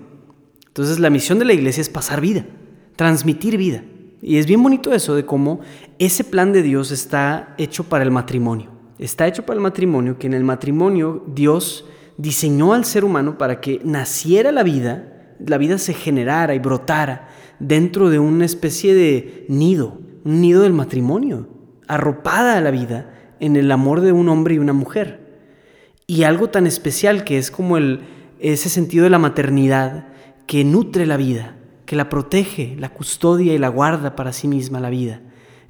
Entonces la misión de la iglesia es pasar vida, transmitir vida. Y es bien bonito eso de cómo ese plan de Dios está hecho para el matrimonio. Está hecho para el matrimonio, que en el matrimonio Dios diseñó al ser humano para que naciera la vida, la vida se generara y brotara dentro de una especie de nido, un nido del matrimonio, arropada a la vida en el amor de un hombre y una mujer. Y algo tan especial que es como el, ese sentido de la maternidad que nutre la vida, que la protege, la custodia y la guarda para sí misma la vida.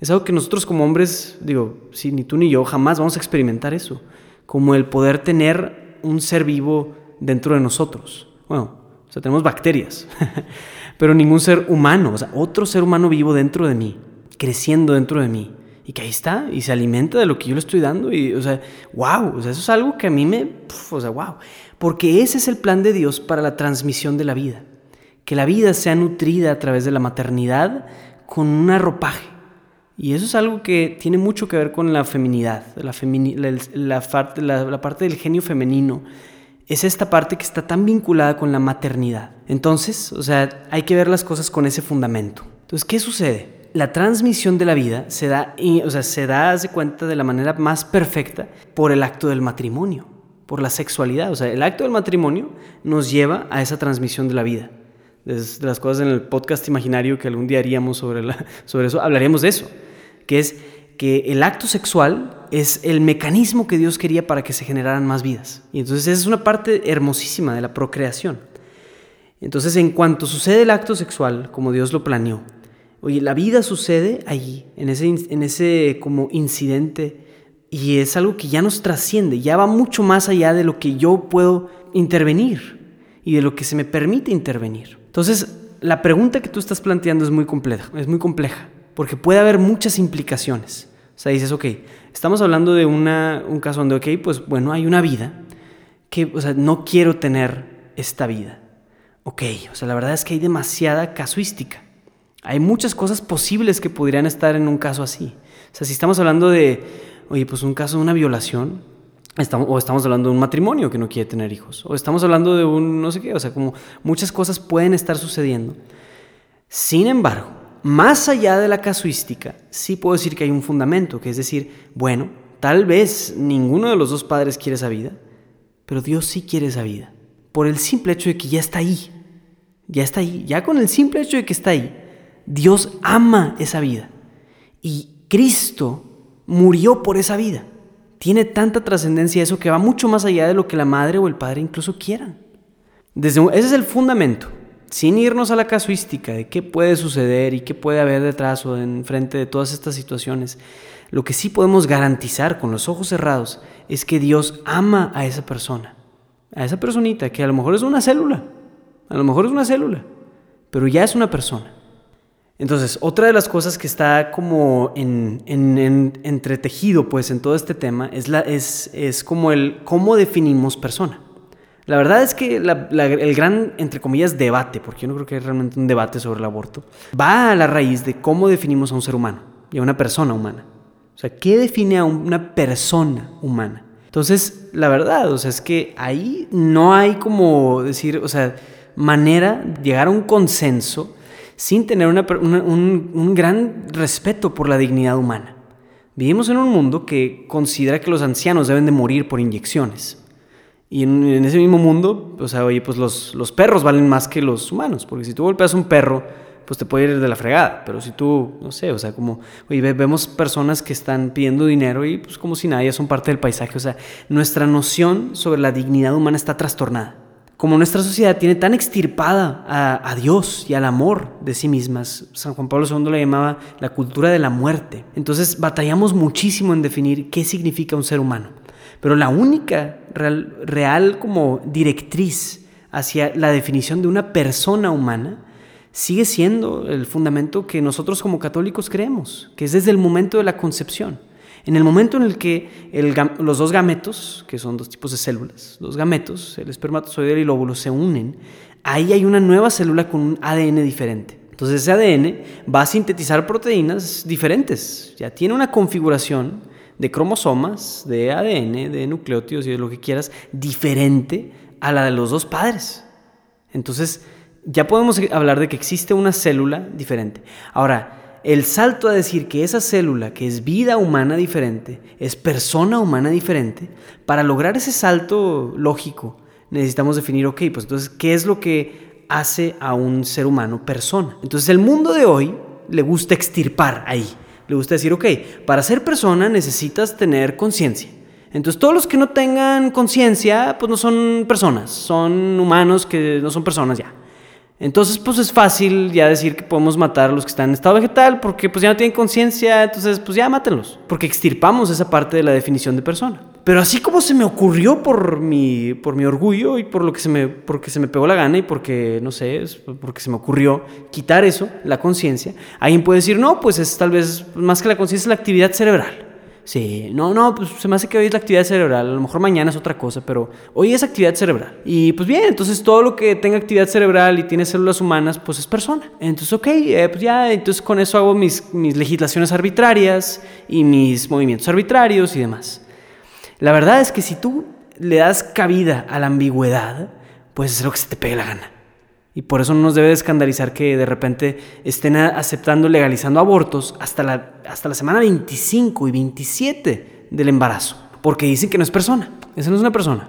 Es algo que nosotros como hombres, digo, si ni tú ni yo jamás vamos a experimentar eso, como el poder tener un ser vivo dentro de nosotros. Bueno, o sea, tenemos bacterias, pero ningún ser humano, o sea, otro ser humano vivo dentro de mí, creciendo dentro de mí, y que ahí está, y se alimenta de lo que yo le estoy dando, y, o sea, wow, o sea, eso es algo que a mí me, o sea, wow, porque ese es el plan de Dios para la transmisión de la vida que la vida sea nutrida a través de la maternidad con un arropaje. Y eso es algo que tiene mucho que ver con la feminidad, la, parte del genio femenino. Es esta parte que está tan vinculada con la maternidad. Entonces, o sea, hay que ver las cosas con ese fundamento. Entonces, ¿qué sucede? La transmisión de la vida se da, o sea, se da, hace cuenta, de la manera más perfecta por el acto del matrimonio, por la sexualidad. O sea, el acto del matrimonio nos lleva a esa transmisión de la vida de las cosas en el podcast imaginario que algún día haríamos sobre, la, sobre eso, hablaríamos de eso, que es que el acto sexual es el mecanismo que Dios quería para que se generaran más vidas. Y entonces esa es una parte hermosísima de la procreación. Entonces en cuanto sucede el acto sexual, como Dios lo planeó, oye, la vida sucede allí, en ese, en ese como incidente, y es algo que ya nos trasciende, ya va mucho más allá de lo que yo puedo intervenir y de lo que se me permite intervenir. Entonces, la pregunta que tú estás planteando es muy compleja, es muy compleja, porque puede haber muchas implicaciones. O sea, dices, ok, estamos hablando de una, un caso donde, ok, pues bueno, hay una vida que, o sea, no quiero tener esta vida. Ok, o sea, la verdad es que hay demasiada casuística. Hay muchas cosas posibles que podrían estar en un caso así. O sea, si estamos hablando de, oye, pues un caso de una violación, O estamos hablando de un matrimonio que no quiere tener hijos, o estamos hablando de un no sé qué, o sea, como muchas cosas pueden estar sucediendo. Sin embargo, más allá de la casuística, sí puedo decir que hay un fundamento, que es decir, bueno, tal vez ninguno de los dos padres quiere esa vida, pero Dios sí quiere esa vida, por el simple hecho de que ya está ahí, ya está ahí, ya con el simple hecho de que está ahí, Dios ama esa vida Y Cristo murió por esa vida. Tiene tanta trascendencia eso que va mucho más allá de lo que la madre o el padre incluso quieran. Ese es el fundamento. Sin irnos a la casuística de qué puede suceder y qué puede haber detrás o en frente de todas estas situaciones, lo que sí podemos garantizar con los ojos cerrados es que Dios ama a esa persona, a esa personita que a lo mejor es una célula, a lo mejor es una célula, pero ya es una persona. Entonces, otra de las cosas que está como en, entretejido pues en todo este tema es, la, es, es como el cómo definimos persona. La verdad es que el gran, entre comillas, debate, porque yo no creo que hay realmente un debate sobre el aborto, va a la raíz de cómo definimos a un ser humano y a una persona humana. O sea, ¿qué define a una persona humana? Entonces, la verdad, o sea, es que ahí no hay como decir, o sea, manera de llegar a un consenso sin tener un, gran respeto por la dignidad humana. Vivimos en un mundo que considera que los ancianos deben de morir por inyecciones. Y en, ese mismo mundo, o sea, oye, pues los, perros valen más que los humanos, porque si tú golpeas a un perro, pues te puede ir de la fregada, pero si tú, no sé, o sea, como, oye, vemos personas que están pidiendo dinero y pues como si nadie son parte del paisaje, o sea, nuestra noción sobre la dignidad humana está trastornada como nuestra sociedad tiene tan extirpada a, Dios y al amor de sí mismas, San Juan Pablo II le llamaba la cultura de la muerte. Entonces batallamos muchísimo en definir qué significa un ser humano. Pero la única real, real como directriz hacia la definición de una persona humana sigue siendo el fundamento que nosotros como católicos creemos, que es desde el momento de la concepción. En el momento en el que los dos gametos, que son dos tipos de células, los gametos, el espermatozoide y el óvulo, se unen, ahí hay una nueva célula con un ADN diferente. Entonces ese ADN va a sintetizar proteínas diferentes, ya tiene una configuración de cromosomas, de ADN, de nucleótidos y de lo que quieras, diferente a la de los dos padres. Entonces ya podemos hablar de que existe una célula diferente. Ahora, el salto a decir que esa célula, que es vida humana diferente, es persona humana diferente, para lograr ese salto lógico, necesitamos definir, ok, pues entonces, ¿qué es lo que hace a un ser humano persona? Entonces, el mundo de hoy le gusta extirpar ahí. Le gusta decir, ok, para ser persona necesitas tener conciencia. Entonces, todos los que no tengan conciencia, pues no son personas, son humanos que no son personas ya. Entonces, pues es fácil ya decir que podemos matar a los que están en estado vegetal porque pues ya no tienen conciencia, entonces pues ya mátenlos, porque extirpamos esa parte de la definición de persona. Pero así como se me ocurrió por mi, por mi orgullo y por lo que se me, porque se me pegó la gana y porque, no sé, porque se me ocurrió quitar eso, la conciencia, alguien puede decir, no, pues es tal vez más que la conciencia, es la actividad cerebral. Sí, no, no, pues se me hace que hoy es la actividad cerebral, a lo mejor mañana es otra cosa, pero hoy es actividad cerebral. Y pues bien, entonces todo lo que tenga actividad cerebral y tiene células humanas, pues es persona. Entonces, ok, eh, pues ya, entonces con eso hago mis, mis legislaciones arbitrarias y mis movimientos arbitrarios y demás. La verdad es que si tú le das cabida a la ambigüedad, pues es lo que se te pegue la gana. Y por eso no nos debe de escandalizar que de repente estén aceptando, legalizando abortos hasta la, hasta la semana 25 y 27 del embarazo. Porque dicen que no es persona. Esa no es una persona.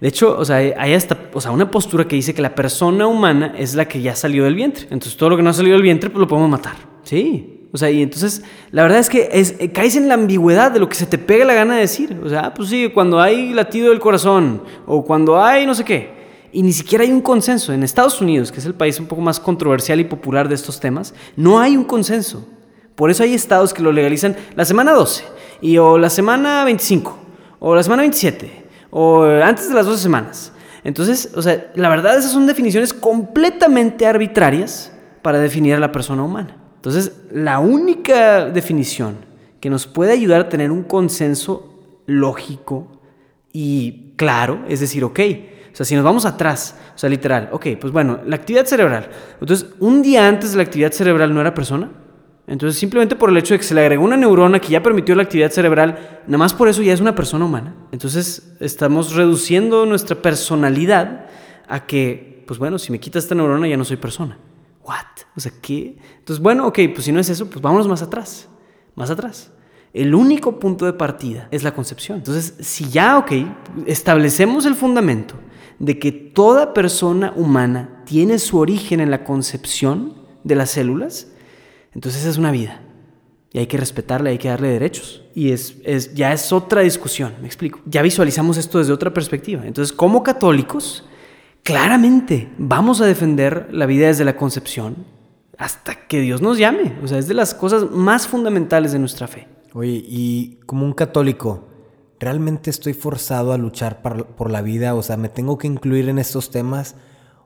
De hecho, o sea, hay hasta o sea, una postura que dice que la persona humana es la que ya salió del vientre. Entonces todo lo que no ha salido del vientre, pues lo podemos matar. Sí. O sea, y entonces la verdad es que es, eh, caes en la ambigüedad de lo que se te pega la gana de decir. O sea, ah, pues sí, cuando hay latido del corazón o cuando hay no sé qué y ni siquiera hay un consenso. En Estados Unidos, que es el país un poco más controversial y popular de estos temas, no hay un consenso. Por eso hay estados que lo legalizan la semana 12, y, o la semana 25, o la semana 27, o antes de las 12 semanas. Entonces, o sea, la verdad esas son definiciones completamente arbitrarias para definir a la persona humana. Entonces, la única definición que nos puede ayudar a tener un consenso lógico y claro es decir, ok, sea, si nos vamos atrás, o sea, literal, ok, pues bueno, la actividad cerebral. Entonces, un día antes de la actividad cerebral no era persona. Entonces, simplemente por el hecho de que se le agregó una neurona que ya permitió la actividad cerebral, nada más por eso ya es una persona humana. Entonces, estamos reduciendo nuestra personalidad a que, pues bueno, si me quitas esta neurona ya no soy persona. ¿What? O sea, ¿qué? Entonces, bueno, ok, pues si no es eso, pues vámonos más atrás. Más atrás. El único punto de partida es la concepción. Entonces, si ya, ok, establecemos el fundamento de que toda persona humana tiene su origen en la concepción de las células, entonces es una vida. Y hay que respetarle, hay que darle derechos. Y es, es, ya es otra discusión, me explico. Ya visualizamos esto desde otra perspectiva. Entonces, como católicos, claramente vamos a defender la vida desde la concepción hasta que Dios nos llame. O sea, es de las cosas más fundamentales de nuestra fe. Oye, y como un católico, ¿realmente estoy forzado a luchar por, la vida? O sea, ¿me tengo que incluir en estos temas?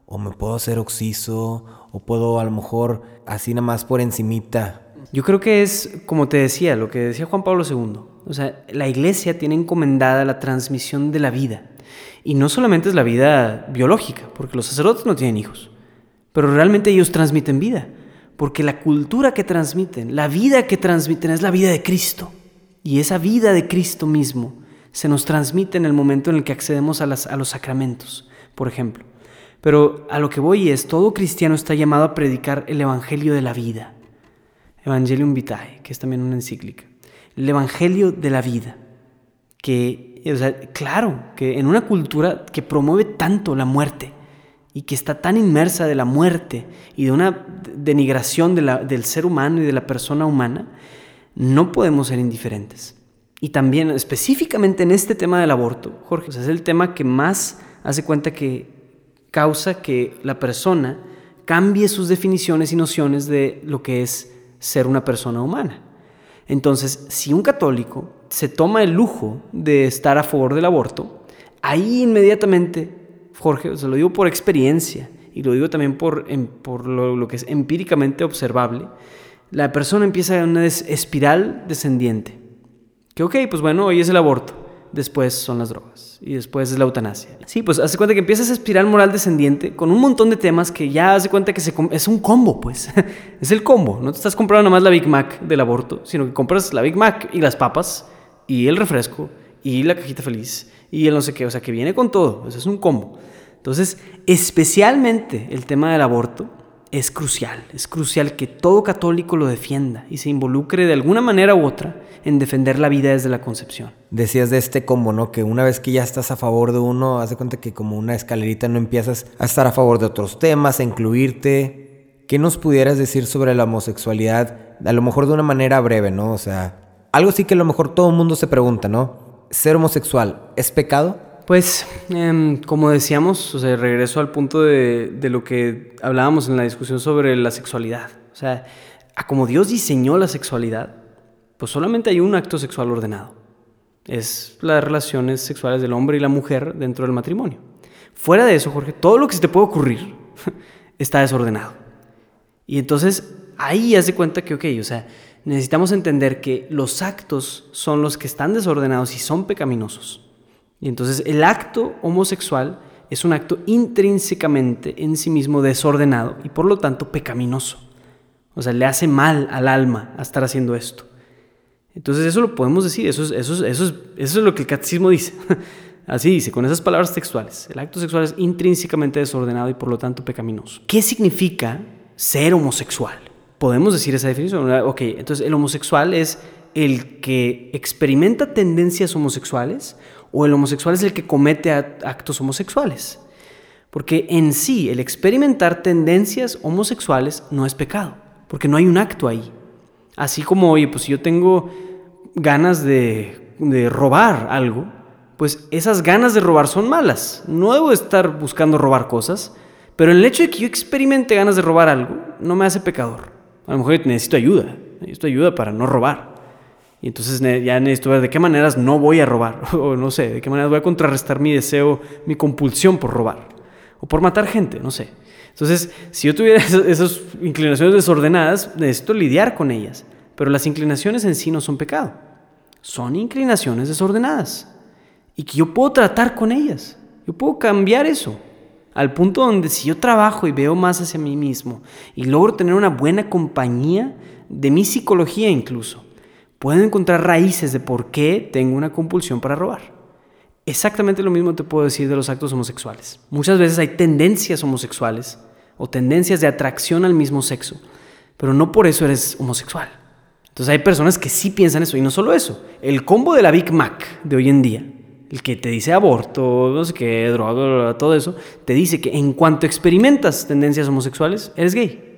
¿O me puedo hacer oxiso? ¿O puedo a lo mejor así nada más por encimita? Yo creo que es, como te decía, lo que decía Juan Pablo II. O sea, la iglesia tiene encomendada la transmisión de la vida. Y no solamente es la vida biológica, porque los sacerdotes no tienen hijos, pero realmente ellos transmiten vida, porque la cultura que transmiten, la vida que transmiten es la vida de Cristo. Y esa vida de Cristo mismo se nos transmite en el momento en el que accedemos a, los sacramentos, por ejemplo. Pero a lo que voy es, todo cristiano está llamado a predicar el Evangelio de la vida. Evangelium Vitae, que es también una encíclica. El Evangelio de la vida. Que, o sea, claro, que en una cultura que promueve tanto la muerte y que está tan inmersa de la muerte y de una denigración del ser humano y de la persona humana, no podemos ser indiferentes. Y también específicamente en este tema del aborto, Jorge, es el tema que más hace cuenta que causa que la persona cambie sus definiciones y nociones de lo que es ser una persona humana. Entonces, si un católico se toma el lujo de estar a favor del aborto, ahí inmediatamente, Jorge, se lo digo por experiencia y lo digo también por, por lo, que es empíricamente observable, la persona empieza en una espiral descendiente. Que ok, pues bueno, hoy es el aborto después son las drogas y después es la eutanasia. Sí, pues hace cuenta que empieza esa espiral moral descendiente con un montón de temas que ya hace cuenta que es un combo, pues. es el combo. No te estás comprando nomás la Big Mac del aborto, sino que compras la Big Mac y las papas y el refresco y la cajita feliz y el no sé qué. O sea, que viene con todo. Eso es un combo. Entonces, especialmente el tema del aborto es crucial. Es crucial que todo católico lo defienda y se involucre de alguna manera u otra en defender la vida desde la concepción. Decías de este combo, ¿no? Que una vez que ya estás a favor de uno, haz de cuenta que como una escalerita no empiezas a estar a favor de otros temas, a incluirte. ¿Qué nos pudieras decir sobre la homosexualidad? A lo mejor de una manera breve, ¿no? O sea, algo sí que a lo mejor todo el mundo se pregunta, ¿no? ¿Ser homosexual es pecado? Pues, em, como decíamos, o sea, regreso al punto de, de, lo que hablábamos en la discusión sobre la sexualidad. O sea, como Dios diseñó la sexualidad, pues solamente hay un acto sexual ordenado. Es las relaciones sexuales del hombre y la mujer dentro del matrimonio. Fuera de eso, Jorge, todo lo que se te puede ocurrir está desordenado. Y entonces ahí hace cuenta que, ok, o sea, necesitamos entender que los actos son los que están desordenados y son pecaminosos. Y entonces el acto homosexual es un acto intrínsecamente en sí mismo desordenado y por lo tanto pecaminoso. O sea, le hace mal al alma estar haciendo esto. Entonces eso lo podemos decir, eso es, eso eso es, eso es lo que el catecismo dice. Así dice, con esas palabras textuales. El acto sexual es intrínsecamente desordenado y por lo tanto pecaminoso. ¿Qué significa ser homosexual? Podemos decir esa definición. Ok, entonces el homosexual es el que experimenta tendencias homosexuales o el homosexual es el que comete actos homosexuales. Porque en sí el experimentar tendencias homosexuales no es pecado, porque no hay un acto ahí. Así como, oye, pues si yo tengo ganas de, robar algo, pues esas ganas de robar son malas. No debo estar buscando robar cosas, pero el hecho de que yo experimente ganas de robar algo no me hace pecador. A lo mejor necesito ayuda, necesito ayuda para no robar. Y entonces ya necesito ver de qué maneras no voy a robar, o no sé, de qué maneras voy a contrarrestar mi deseo, mi compulsión por robar, o por matar gente, no sé. Entonces, si yo tuviera esas inclinaciones desordenadas, necesito lidiar con ellas. Pero las inclinaciones en sí no son pecado. Son inclinaciones desordenadas. Y que yo puedo tratar con ellas. Yo puedo cambiar eso. Al punto donde si yo trabajo y veo más hacia mí mismo y logro tener una buena compañía de mi psicología incluso, puedo encontrar raíces de por qué tengo una compulsión para robar. Exactamente lo mismo te puedo decir de los actos homosexuales. Muchas veces hay tendencias homosexuales o tendencias de atracción al mismo sexo, pero no por eso eres homosexual. Entonces hay personas que sí piensan eso y no solo eso. El combo de la Big Mac de hoy en día, el que te dice aborto, no sé qué, droga, todo eso, te dice que en cuanto experimentas tendencias homosexuales, eres gay.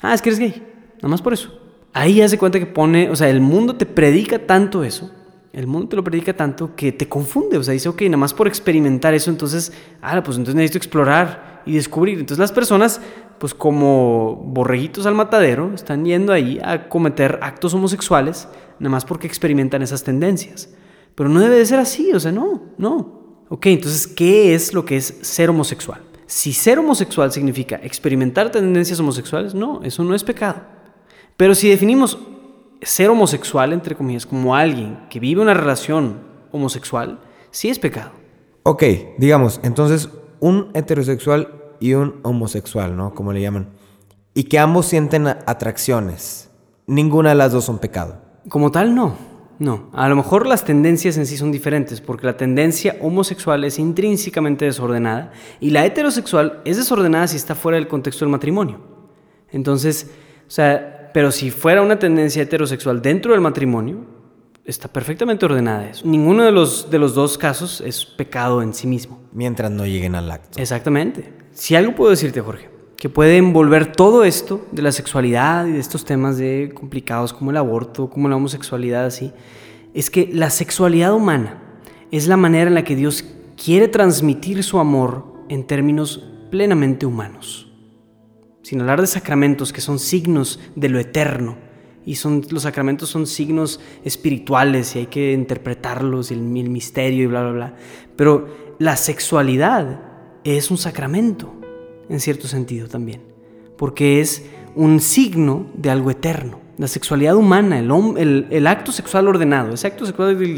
Ah, es que eres gay. Nada más por eso. Ahí hace cuenta que pone, o sea, el mundo te predica tanto eso, el mundo te lo predica tanto que te confunde, o sea, dice, ok, nada más por experimentar eso, entonces, ah, pues entonces necesito explorar y descubrir. Entonces las personas, pues como borreguitos al matadero, están yendo ahí a cometer actos homosexuales, nada más porque experimentan esas tendencias. Pero no debe de ser así, o sea, no, no. Ok, entonces, ¿qué es lo que es ser homosexual? Si ser homosexual significa experimentar tendencias homosexuales, no, eso no es pecado. Pero si definimos ser homosexual, entre comillas, como alguien que vive una relación homosexual, sí es pecado. Ok, digamos, entonces un heterosexual y un homosexual, ¿no? Como le llaman. Y que ambos sienten atracciones. Ninguna de las dos son pecado. Como tal, no. No, a lo mejor las tendencias en sí son diferentes, porque la tendencia homosexual es intrínsecamente desordenada y la heterosexual es desordenada si está fuera del contexto del matrimonio. Entonces, o sea, pero si fuera una tendencia heterosexual dentro del matrimonio, está perfectamente ordenada eso. Ninguno de los, de los dos casos es pecado en sí mismo. Mientras no lleguen al acto. Exactamente. Si algo puedo decirte, Jorge, que puede envolver todo esto de la sexualidad y de estos temas de complicados como el aborto, como la homosexualidad, así, es que la sexualidad humana es la manera en la que Dios quiere transmitir su amor en términos plenamente humanos. Sin hablar de sacramentos que son signos de lo eterno. Y son, los sacramentos son signos espirituales y hay que interpretarlos el, el misterio y bla, bla, bla. Pero la sexualidad es un sacramento en cierto sentido también, porque es un signo de algo eterno. La sexualidad humana, el, el, acto sexual ordenado, ese acto sexual del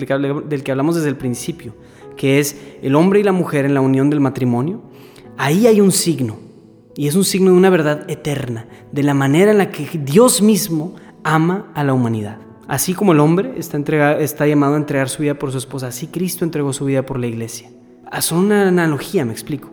del que hablamos desde el principio, que es el hombre y la mujer en la unión del matrimonio, ahí hay un signo, y es un signo de una verdad eterna, de la manera en la que Dios mismo ama a la humanidad. Así como el hombre está, está llamado a entregar su vida por su esposa, así Cristo entregó su vida por la iglesia. Ah, son una analogía, me explico.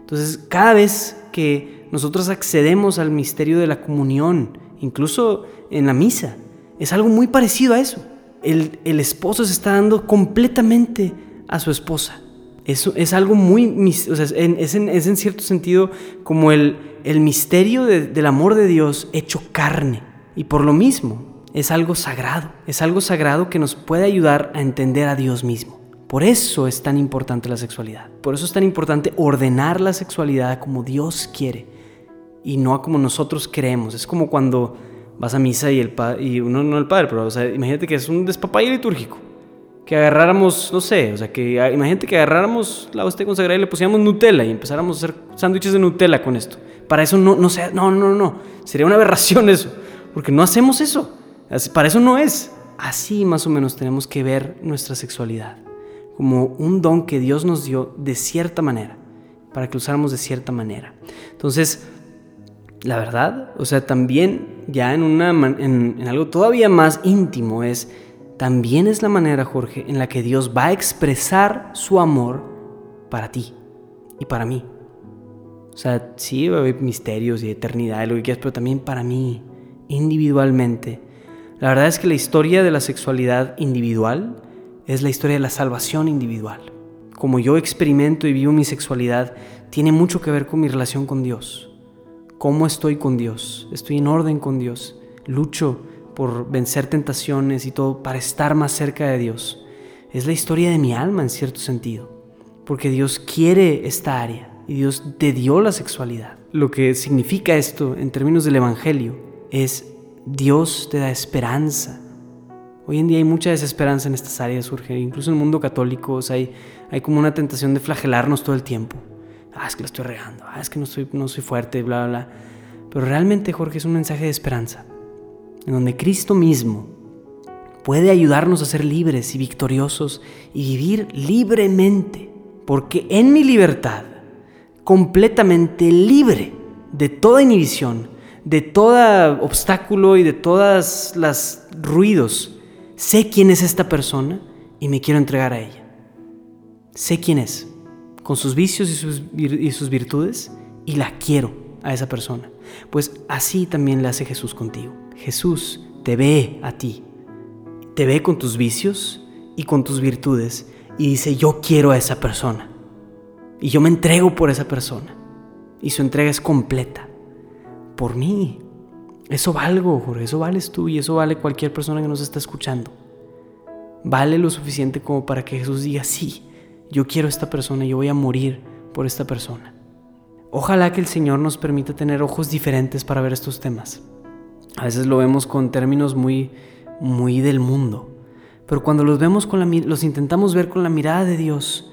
Entonces, cada vez que nosotros accedemos al misterio de la comunión, incluso en la misa, es algo muy parecido a eso. El, esposo se está dando completamente a su esposa. Eso es algo muy, o sea, es, en, cierto sentido como el, misterio del amor de Dios hecho carne. Y por lo mismo, es algo sagrado. Es algo sagrado que nos puede ayudar a entender a Dios mismo. Por eso es tan importante la sexualidad. Por eso es tan importante ordenar la sexualidad como Dios quiere y no como nosotros creemos. Es como cuando vas a misa y el uno no el padre, pero imagínate que es un despapalle litúrgico. Que agarráramos, no sé, o sea, que ah, imagínate que agarráramos la hostia consagrada y le pusiéramos Nutella y empezáramos a hacer sándwiches de Nutella con esto. Para eso no, no sea, no, no, no. Sería una aberración eso, porque no hacemos eso. Para eso no es. Así más o menos tenemos que ver nuestra sexualidad como un don que Dios nos dio de cierta manera, para que lo usáramos de cierta manera. Entonces, la verdad, o sea, también ya en, una, en, en algo todavía más íntimo es, también es la manera, Jorge, en la que Dios va a expresar su amor para ti y para mí. O sea, sí va a haber misterios y eternidad y lo que quieras, pero también para mí, individualmente. La verdad es que la historia de la sexualidad individual es la historia de la salvación individual. Como yo experimento y vivo mi sexualidad, tiene mucho que ver con mi relación con Dios. ¿Cómo estoy con Dios? ¿Estoy en orden con Dios? ¿Lucho por vencer tentaciones y todo para estar más cerca de Dios? Es la historia de mi alma en cierto sentido, porque Dios quiere esta área y Dios te dio la sexualidad. Lo que significa esto en términos del Evangelio es Dios te da esperanza Hoy en día hay mucha desesperanza en estas áreas, surge, incluso en el mundo católico hay, hay como una tentación de flagelarnos todo el tiempo. Ah, es que lo estoy regando, ah, es que no soy, no soy fuerte, bla, bla, bla. Pero realmente, Jorge, es un mensaje de esperanza, en donde Cristo mismo puede ayudarnos a ser libres y victoriosos y vivir libremente, porque en mi libertad, completamente libre de toda inhibición, de todo obstáculo y de todas las ruidos sé quién es esta persona y me quiero entregar a ella. Sé quién es, con sus vicios y sus, virtudes, y la quiero a esa persona. Pues así también le hace Jesús contigo. Jesús te ve a ti, te ve con tus vicios y con tus virtudes, y dice, yo quiero a esa persona. Y yo me entrego por esa persona. Y su entrega es completa. Por mí. Eso valgo, Jorge, eso vales tú y eso vale cualquier persona que nos está escuchando. Vale lo suficiente como para que Jesús diga, sí, yo quiero a esta persona, yo voy a morir por esta persona. Ojalá que el Señor nos permita tener ojos diferentes para ver estos temas. A veces lo vemos con términos muy, muy del mundo, pero cuando los vemos con la, los intentamos ver con la mirada de Dios,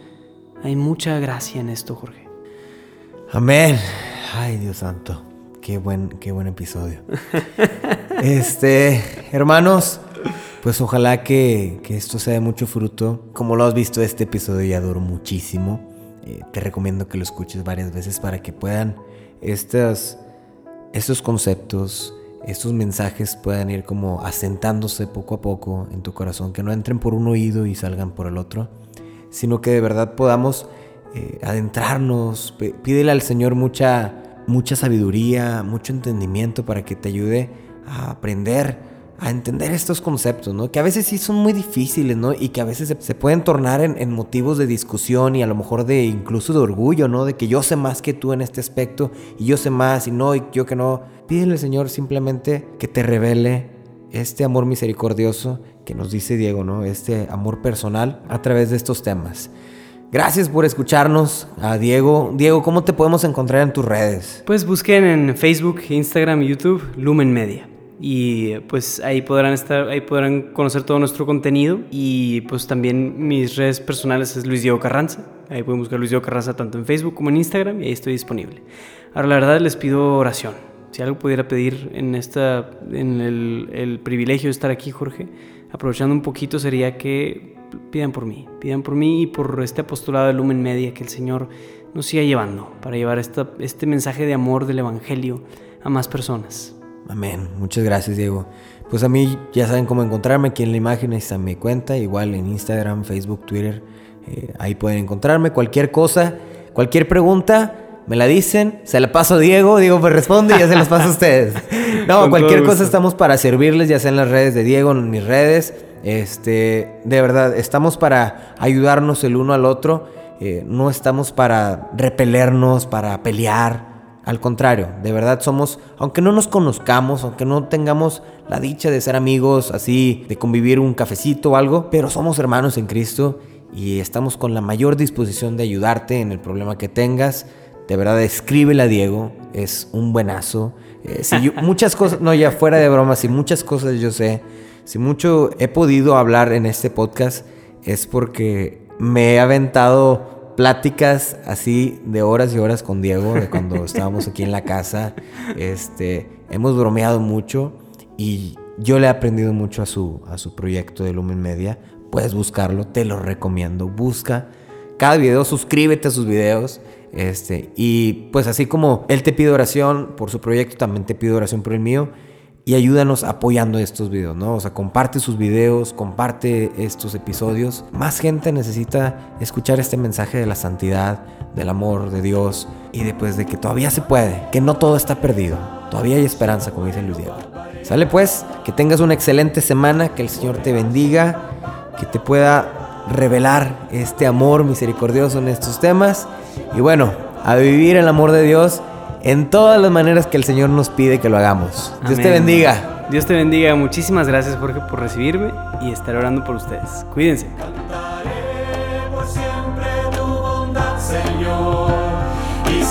hay mucha gracia en esto, Jorge. Amén. Ay, Dios santo. Qué buen, qué buen episodio. este, hermanos, pues ojalá que, esto sea de mucho fruto. Como lo has visto, este episodio ya duró muchísimo. Eh, te recomiendo que lo escuches varias veces para que puedan estos, estos conceptos, estos mensajes puedan ir como asentándose poco a poco en tu corazón, que no entren por un oído y salgan por el otro, sino que de verdad podamos eh, adentrarnos. Pídele al Señor mucha mucha sabiduría, mucho entendimiento para que te ayude a aprender, a entender estos conceptos, ¿no? Que a veces sí son muy difíciles, ¿no? Y que a veces se, pueden tornar en, motivos de discusión y a lo mejor de incluso de orgullo, ¿no? De que yo sé más que tú en este aspecto y yo sé más y no, y yo que no. Pídele Señor simplemente que te revele este amor misericordioso que nos dice Diego, ¿no? Este amor personal a través de estos temas. Gracias por escucharnos a Diego. Diego, ¿cómo te podemos encontrar en tus redes? Pues busquen en Facebook, Instagram y YouTube Lumen Media. Y pues ahí podrán estar, ahí podrán conocer todo nuestro contenido. Y pues también mis redes personales es Luis Diego Carranza. Ahí pueden buscar Luis Diego Carranza tanto en Facebook como en Instagram y ahí estoy disponible. Ahora la verdad les pido oración. Si algo pudiera pedir en esta, en el, el privilegio de estar aquí, Jorge, aprovechando un poquito sería que pidan por mí, pidan por mí y por este apostolado de Lumen Media que el Señor nos siga llevando para llevar este mensaje de amor del Evangelio a más personas. Amén. Muchas gracias, Diego. Pues a mí ya saben cómo encontrarme aquí en la imagen, está mi cuenta, igual en Instagram, Facebook, Twitter. Eh, ahí pueden encontrarme. Cualquier cosa, cualquier pregunta, me la dicen, se la paso a Diego, Diego me responde y ya se las paso a ustedes. No, cualquier cosa estamos para servirles, ya sea en las redes de Diego, en mis redes. Este, de verdad, estamos para ayudarnos el uno al otro. Eh, no estamos para repelernos, para pelear. Al contrario, de verdad somos, aunque no nos conozcamos, aunque no tengamos la dicha de ser amigos, así, de convivir un cafecito o algo, pero somos hermanos en Cristo y estamos con la mayor disposición de ayudarte en el problema que tengas. De verdad, escríbele a Diego, es un buenazo. Eh, muchas cosas, no, ya fuera de bromas, y muchas cosas yo sé si mucho he podido hablar en este podcast es porque me he aventado pláticas así de horas y horas con Diego, de cuando estábamos aquí en la casa. Este, hemos bromeado mucho y yo le he aprendido mucho a su, a su proyecto de Lumen Media. Puedes buscarlo, te lo recomiendo. Busca cada video, suscríbete a sus videos. Este, y pues así como él te pide oración por su proyecto, también te pido oración por el mío y ayúdanos apoyando estos videos, ¿no? O sea, comparte sus videos, comparte estos episodios. Más gente necesita escuchar este mensaje de la santidad, del amor de Dios y después de que todavía se puede, que no todo está perdido. Todavía hay esperanza, como dice Luis Diego. Sale pues, que tengas una excelente semana, que el Señor te bendiga, que te pueda revelar este amor misericordioso en estos temas. Y bueno, a vivir el amor de Dios en todas las maneras que el Señor nos pide que lo hagamos. Dios te bendiga. Dios te bendiga. Muchísimas gracias, Jorge, por recibirme y estar orando por ustedes. Cuídense. siempre tu bondad, Señor, y